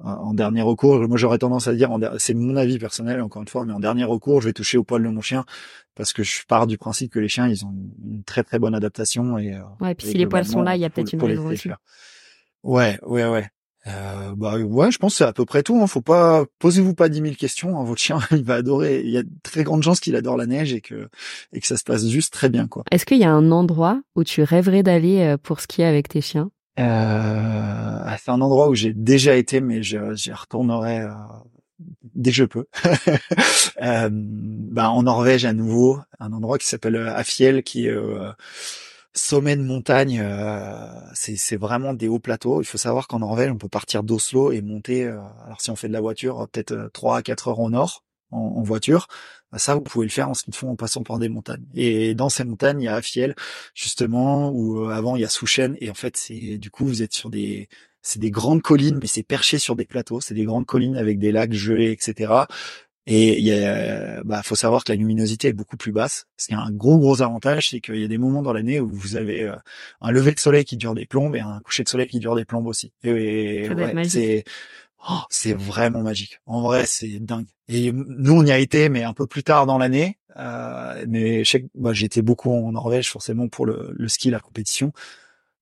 En dernier recours, moi j'aurais tendance à dire, c'est mon avis personnel encore une fois, mais en dernier recours, je vais toucher au poil de mon chien parce que je pars du principe que les chiens, ils ont une très très bonne adaptation et. Euh, ouais, et puis si les poils sont là, il y a peut-être une raison aussi. Ouais, ouais, ouais. Euh, bah ouais, je pense que c'est à peu près tout. Hein. Faut pas posez-vous pas dix mille questions. Hein. Votre chien, il va adorer. Il y a de très grandes chances qu'il adore la neige et que et que ça se passe juste très bien quoi. Est-ce qu'il y a un endroit où tu rêverais d'aller euh, pour skier avec tes chiens? Euh, C'est un endroit où j'ai déjà été, mais j'y retournerai euh, dès que je peux. euh, bah, en Norvège à nouveau, un endroit qui s'appelle Afiel, qui est sommet de montagne, euh, c'est vraiment des hauts plateaux. Il faut savoir qu'en Norvège, on peut partir d'Oslo et monter. Euh, alors si on fait de la voiture, peut-être 3 euh, à 4 heures au nord en, voiture. Bah, ça, vous pouvez le faire en ski de fond en passant par des montagnes. Et dans ces montagnes, il y a Afiel, justement, où avant il y a Souchen. Et en fait, c'est du coup, vous êtes sur des c'est des grandes collines, mais c'est perché sur des plateaux. C'est des grandes collines avec des lacs gelés, etc. Et il y a, bah, faut savoir que la luminosité est beaucoup plus basse. C'est un gros gros avantage, c'est qu'il y a des moments dans l'année où vous avez euh, un lever de soleil qui dure des plombes et un coucher de soleil qui dure des plombes aussi. Et, c'est oh, c'est vraiment magique. En vrai, c'est dingue. Et nous, on y a été, mais un peu plus tard dans l'année. Euh, mais je sais bah, j'étais beaucoup en Norvège forcément pour le, le, ski, la compétition.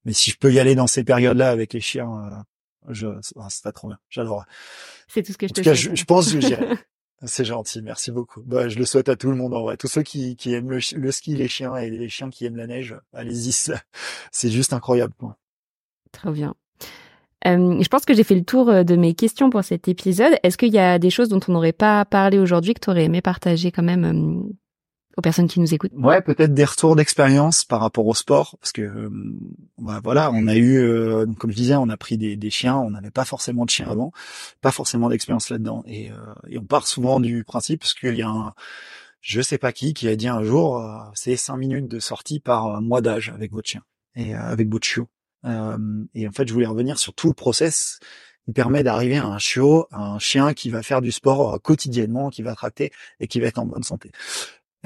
Mais si je peux y aller dans ces périodes-là avec les chiens, euh, je, ah, c'est pas trop bien. J'adore. C'est tout ce que je te cas, je, je pense que j'irai. C'est gentil, merci beaucoup. Bah, je le souhaite à tout le monde en vrai. Tous ceux qui, qui aiment le, ski, les chiens et les chiens qui aiment la neige, allez-y, c'est juste incroyable. Très bien. Euh, je pense que j'ai fait le tour euh, de mes questions pour cet épisode. Est-ce qu'il y a des choses dont on n'aurait pas parlé aujourd'hui que tu aurais aimé partager quand même euh, aux personnes qui nous écoutent? Ouais, peut-être des retours d'expérience par rapport au sport, parce que bah, voilà, on a eu, comme je disais, on a pris des, chiens, on n'avait pas forcément de chiens avant, pas forcément d'expérience là-dedans, et, et, on part souvent du principe, parce qu'il y a un, je sais pas qui, qui a dit un jour, c'est cinq minutes de sortie par mois d'âge avec votre chien et avec votre chiot. Et en fait, je voulais revenir sur tout le process qui permet d'arriver à un chiot, un chien qui va faire du sport quotidiennement, qui va tracter et qui va être en bonne santé.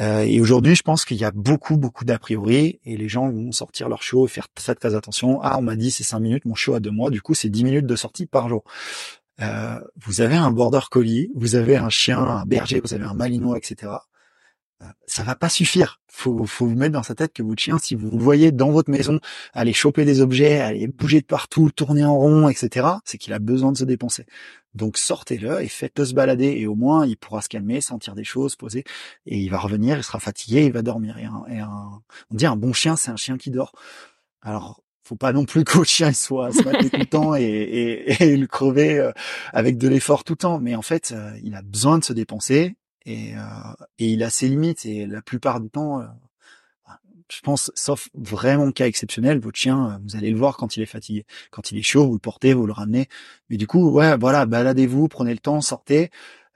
Euh, et aujourd'hui, je pense qu'il y a beaucoup, beaucoup d'a priori et les gens vont sortir leur chiot et faire très, très attention. Ah, on m'a dit c'est 5 minutes, mon chiot a deux mois, du coup c'est 10 minutes de sortie par jour. Euh, vous avez un border collie, vous avez un chien, un berger, vous avez un malinois, etc. Ça va pas suffire. Faut, faut vous mettre dans sa tête que votre chien, si vous le voyez dans votre maison, aller choper des objets, aller bouger de partout, tourner en rond, etc., c'est qu'il a besoin de se dépenser. Donc sortez-le et faites-le se balader et au moins il pourra se calmer, sentir des choses, poser et il va revenir, il sera fatigué, il va dormir. Et, un, on dit un bon chien, c'est un chien qui dort. Alors faut pas non plus que votre chien soit se tout le temps et, et, le crever euh, avec de l'effort tout le temps, mais en fait euh, il a besoin de se dépenser et, euh, et il a ses limites et la plupart du temps, euh, je pense, sauf vraiment cas exceptionnel, votre chien, euh, vous allez le voir quand il est fatigué, quand il est chaud, vous le portez, vous le ramenez. Mais du coup, ouais, voilà, baladez-vous, prenez le temps, sortez.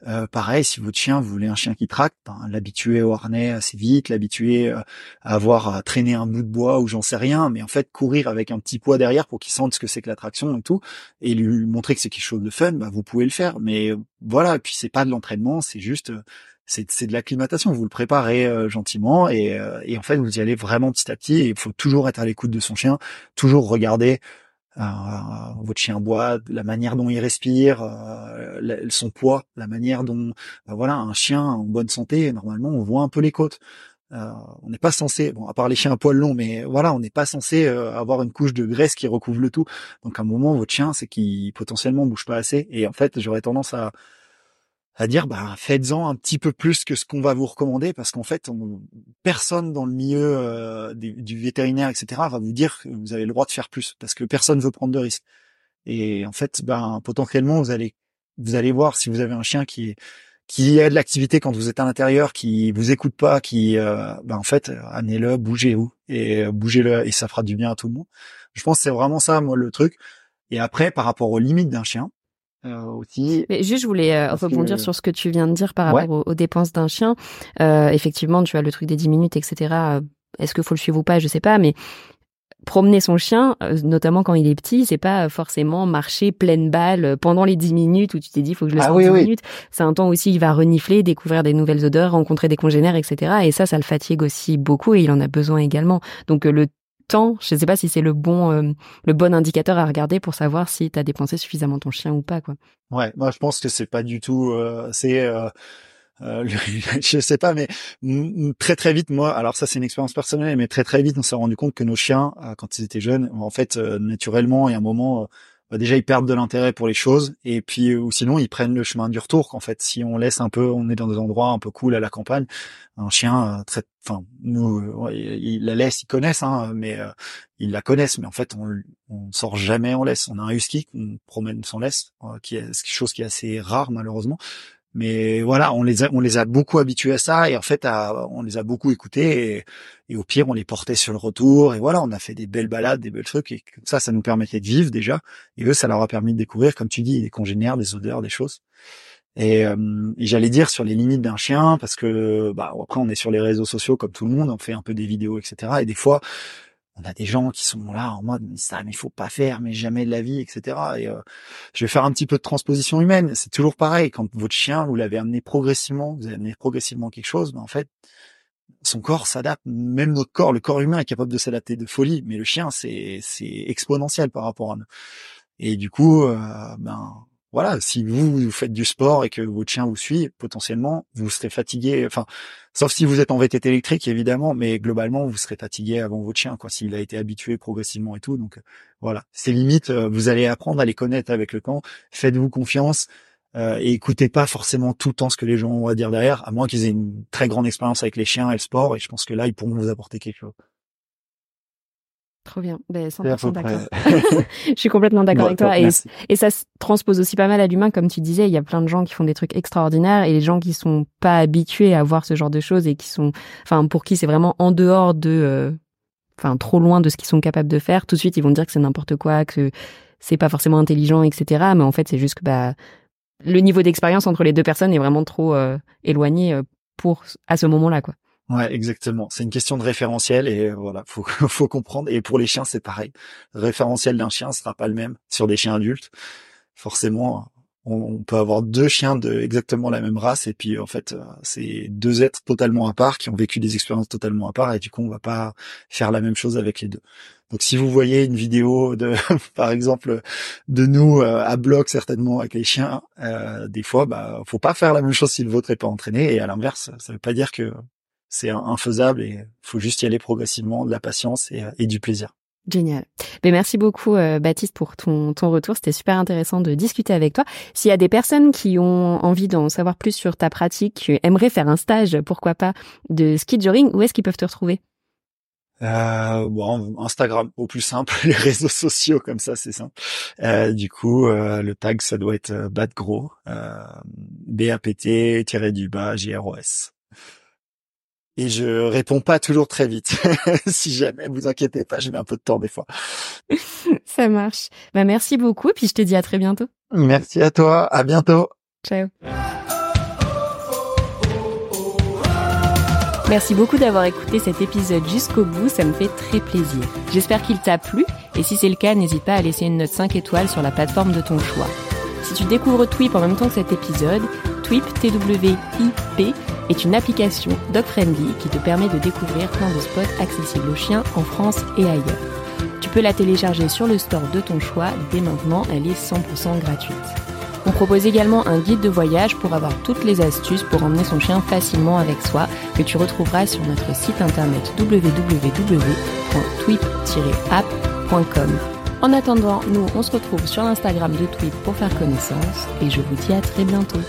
Euh, pareil, si votre chien, vous voulez un chien qui traque, ben, l'habituer au harnais assez vite, l'habituer à avoir à traîner un bout de bois ou j'en sais rien, mais en fait courir avec un petit poids derrière pour qu'il sente ce que c'est que l'attraction et tout, et lui montrer que c'est quelque chose de fun, ben, vous pouvez le faire. Mais voilà, et puis c'est pas de l'entraînement, c'est juste c'est de l'acclimatation. Vous le préparez euh, gentiment et, et, en fait vous y allez vraiment petit à petit. Et il faut toujours être à l'écoute de son chien, toujours regarder euh, votre chien boit, la manière dont il respire, euh, son poids, la manière dont, bah voilà, un chien en bonne santé, normalement, on voit un peu les côtes. Euh, on n'est pas censé, bon, à part les chiens à poil long, mais voilà, on n'est pas censé avoir une couche de graisse qui recouvre le tout. Donc à un moment, votre chien, c'est qu'il potentiellement bouge pas assez. Et en fait, j'aurais tendance à, à dire bah faites-en un petit peu plus que ce qu'on va vous recommander parce qu'en fait personne dans le milieu euh, du, vétérinaire etc va vous dire que vous avez le droit de faire plus parce que personne veut prendre de risques. Et en fait ben potentiellement vous allez vous allez voir si vous avez un chien qui qui a de l'activité quand vous êtes à l'intérieur qui vous écoute pas qui euh, ben en fait amenez-le bougez-vous et bougez-le et ça fera du bien à tout le monde. Je pense que c'est vraiment ça moi le truc. Et après par rapport aux limites d'un chien euh, aussi. Mais juste, je voulais euh, rebondir sur ce que tu viens de dire par rapport aux, dépenses d'un chien. Euh, effectivement, tu as le truc des 10 minutes, etc. Est-ce qu'il faut le suivre ou pas? Je sais pas, mais promener son chien, notamment quand il est petit, c'est pas forcément marcher pleine balle pendant les 10 minutes où tu t'es dit, il faut que je le ah, 10 minutes. C'est un temps aussi, il va renifler, découvrir des nouvelles odeurs, rencontrer des congénères, etc. Et ça, ça le fatigue aussi beaucoup et il en a besoin également. Donc, le temps, je ne sais pas si c'est le bon euh, le bon indicateur à regarder pour savoir si tu as dépensé suffisamment ton chien ou pas quoi. Ouais, moi je pense que c'est pas du tout euh, c'est euh, euh je sais pas mais très très vite moi alors ça c'est une expérience personnelle mais très très vite on s'est rendu compte que nos chiens quand ils étaient jeunes en fait naturellement il y a un moment bah, déjà ils perdent de l'intérêt pour les choses et puis ou sinon ils prennent le chemin du retour qu'en fait si on laisse un peu on est dans des endroits un peu cool à la campagne un chien très enfin nous il, la laisse ils connaissent hein, mais ils la connaissent mais en fait on on sort jamais en laisse. On a un husky qu'on promène sans laisse qui est quelque chose qui est assez rare malheureusement mais voilà, on les a, on les a beaucoup habitués à ça et en fait, on les a beaucoup écoutés et, au pire, on les portait sur le retour et voilà, on a fait des belles balades, des belles trucs et ça, ça nous permettait de vivre déjà et eux, ça leur a permis de découvrir, comme tu dis, des congénères, des odeurs, des choses. Et, euh, et j'allais dire sur les limites d'un chien parce que bah après on est sur les réseaux sociaux comme tout le monde, on fait un peu des vidéos, etc. Et des fois, on a des gens qui sont là en mode ça mais il faut pas faire mais jamais de la vie etc et euh, je vais faire un petit peu de transposition humaine. C'est toujours pareil. Quand votre chien vous l'avez amené progressivement vous avez amené progressivement quelque chose mais en fait son corps s'adapte. Même notre corps le corps humain est capable de s'adapter de folie mais le chien c'est c'est exponentiel par rapport à nous. Et du coup euh, ben voilà, si vous, vous faites du sport et que votre chien vous suit, potentiellement, vous serez fatigué. Enfin, sauf si vous êtes en VTT électrique, évidemment, mais globalement, vous serez fatigué avant votre chien, quoi, s'il a été habitué progressivement et tout. Donc, voilà. Ces limites, euh, vous allez apprendre à les connaître avec le temps. Faites-vous confiance. Euh, et écoutez pas forcément tout le temps ce que les gens ont à dire derrière, à moins qu'ils aient une très grande expérience avec les chiens et le sport, et je pense que là, ils pourront vous apporter quelque chose. Trop bien, ben, 100% d'accord. je suis complètement d'accord avec toi. Et, et, ça se transpose aussi pas mal à l'humain, comme tu disais. Il y a plein de gens qui font des trucs extraordinaires et les gens qui sont pas habitués à voir ce genre de choses et qui sont, enfin, pour qui c'est vraiment en dehors de, euh, enfin, trop loin de ce qu'ils sont capables de faire. Tout de suite, ils vont dire que c'est n'importe quoi, que c'est pas forcément intelligent, etc. Mais en fait, c'est juste que bah, le niveau d'expérience entre les deux personnes est vraiment trop euh, éloigné euh, pour à ce moment-là, quoi. Ouais, exactement. C'est une question de référentiel et euh, voilà, faut faut comprendre. Et pour les chiens, c'est pareil. Le référentiel d'un chien sera pas le même sur des chiens adultes. Forcément, on, peut avoir deux chiens de exactement la même race et puis en fait, euh, c'est deux êtres totalement à part qui ont vécu des expériences totalement à part et du coup, on va pas faire la même chose avec les deux. Donc, si vous voyez une vidéo de, par exemple, de nous euh, à bloc certainement avec les chiens, des fois, bah, faut pas faire la même chose si le vôtre est pas entraîné et à l'inverse, ça veut pas dire que c'est infaisable et faut juste y aller progressivement, de la patience et, euh, du plaisir. Génial. Ben merci beaucoup euh, Baptiste pour ton, ton retour. C'était super intéressant de discuter avec toi. S'il y a des personnes qui ont envie d'en savoir plus sur ta pratique, qui aimeraient faire un stage, pourquoi pas, de ski joring, où est-ce qu'ils peuvent te retrouver? Euh, bon, Instagram au plus simple, les réseaux sociaux comme ça c'est simple. Euh, du coup, euh, le tag ça doit être euh, Batgros, euh, B A P T du bas G R O S et je réponds pas toujours très vite. si jamais, vous inquiétez pas, je mets un peu de temps des fois. Ça marche. Bah merci beaucoup, puis je te dis à très bientôt. Merci à toi, à bientôt. Ciao. Merci beaucoup d'avoir écouté cet épisode jusqu'au bout, ça me fait très plaisir. J'espère qu'il t'a plu, et si c'est le cas, n'hésite pas à laisser une note 5 étoiles sur la plateforme de ton choix. Si tu découvres Twip en même temps que cet épisode, Twip, T-W-I-P, est une application dog-friendly qui te permet de découvrir plein de spots accessibles aux chiens en France et ailleurs. Tu peux la télécharger sur le store de ton choix, dès maintenant elle est 100% gratuite. On propose également un guide de voyage pour avoir toutes les astuces pour emmener son chien facilement avec soi que tu retrouveras sur notre site internet www.twip-app.com. En attendant, nous on se retrouve sur l'Instagram de Twip pour faire connaissance et je vous dis à très bientôt.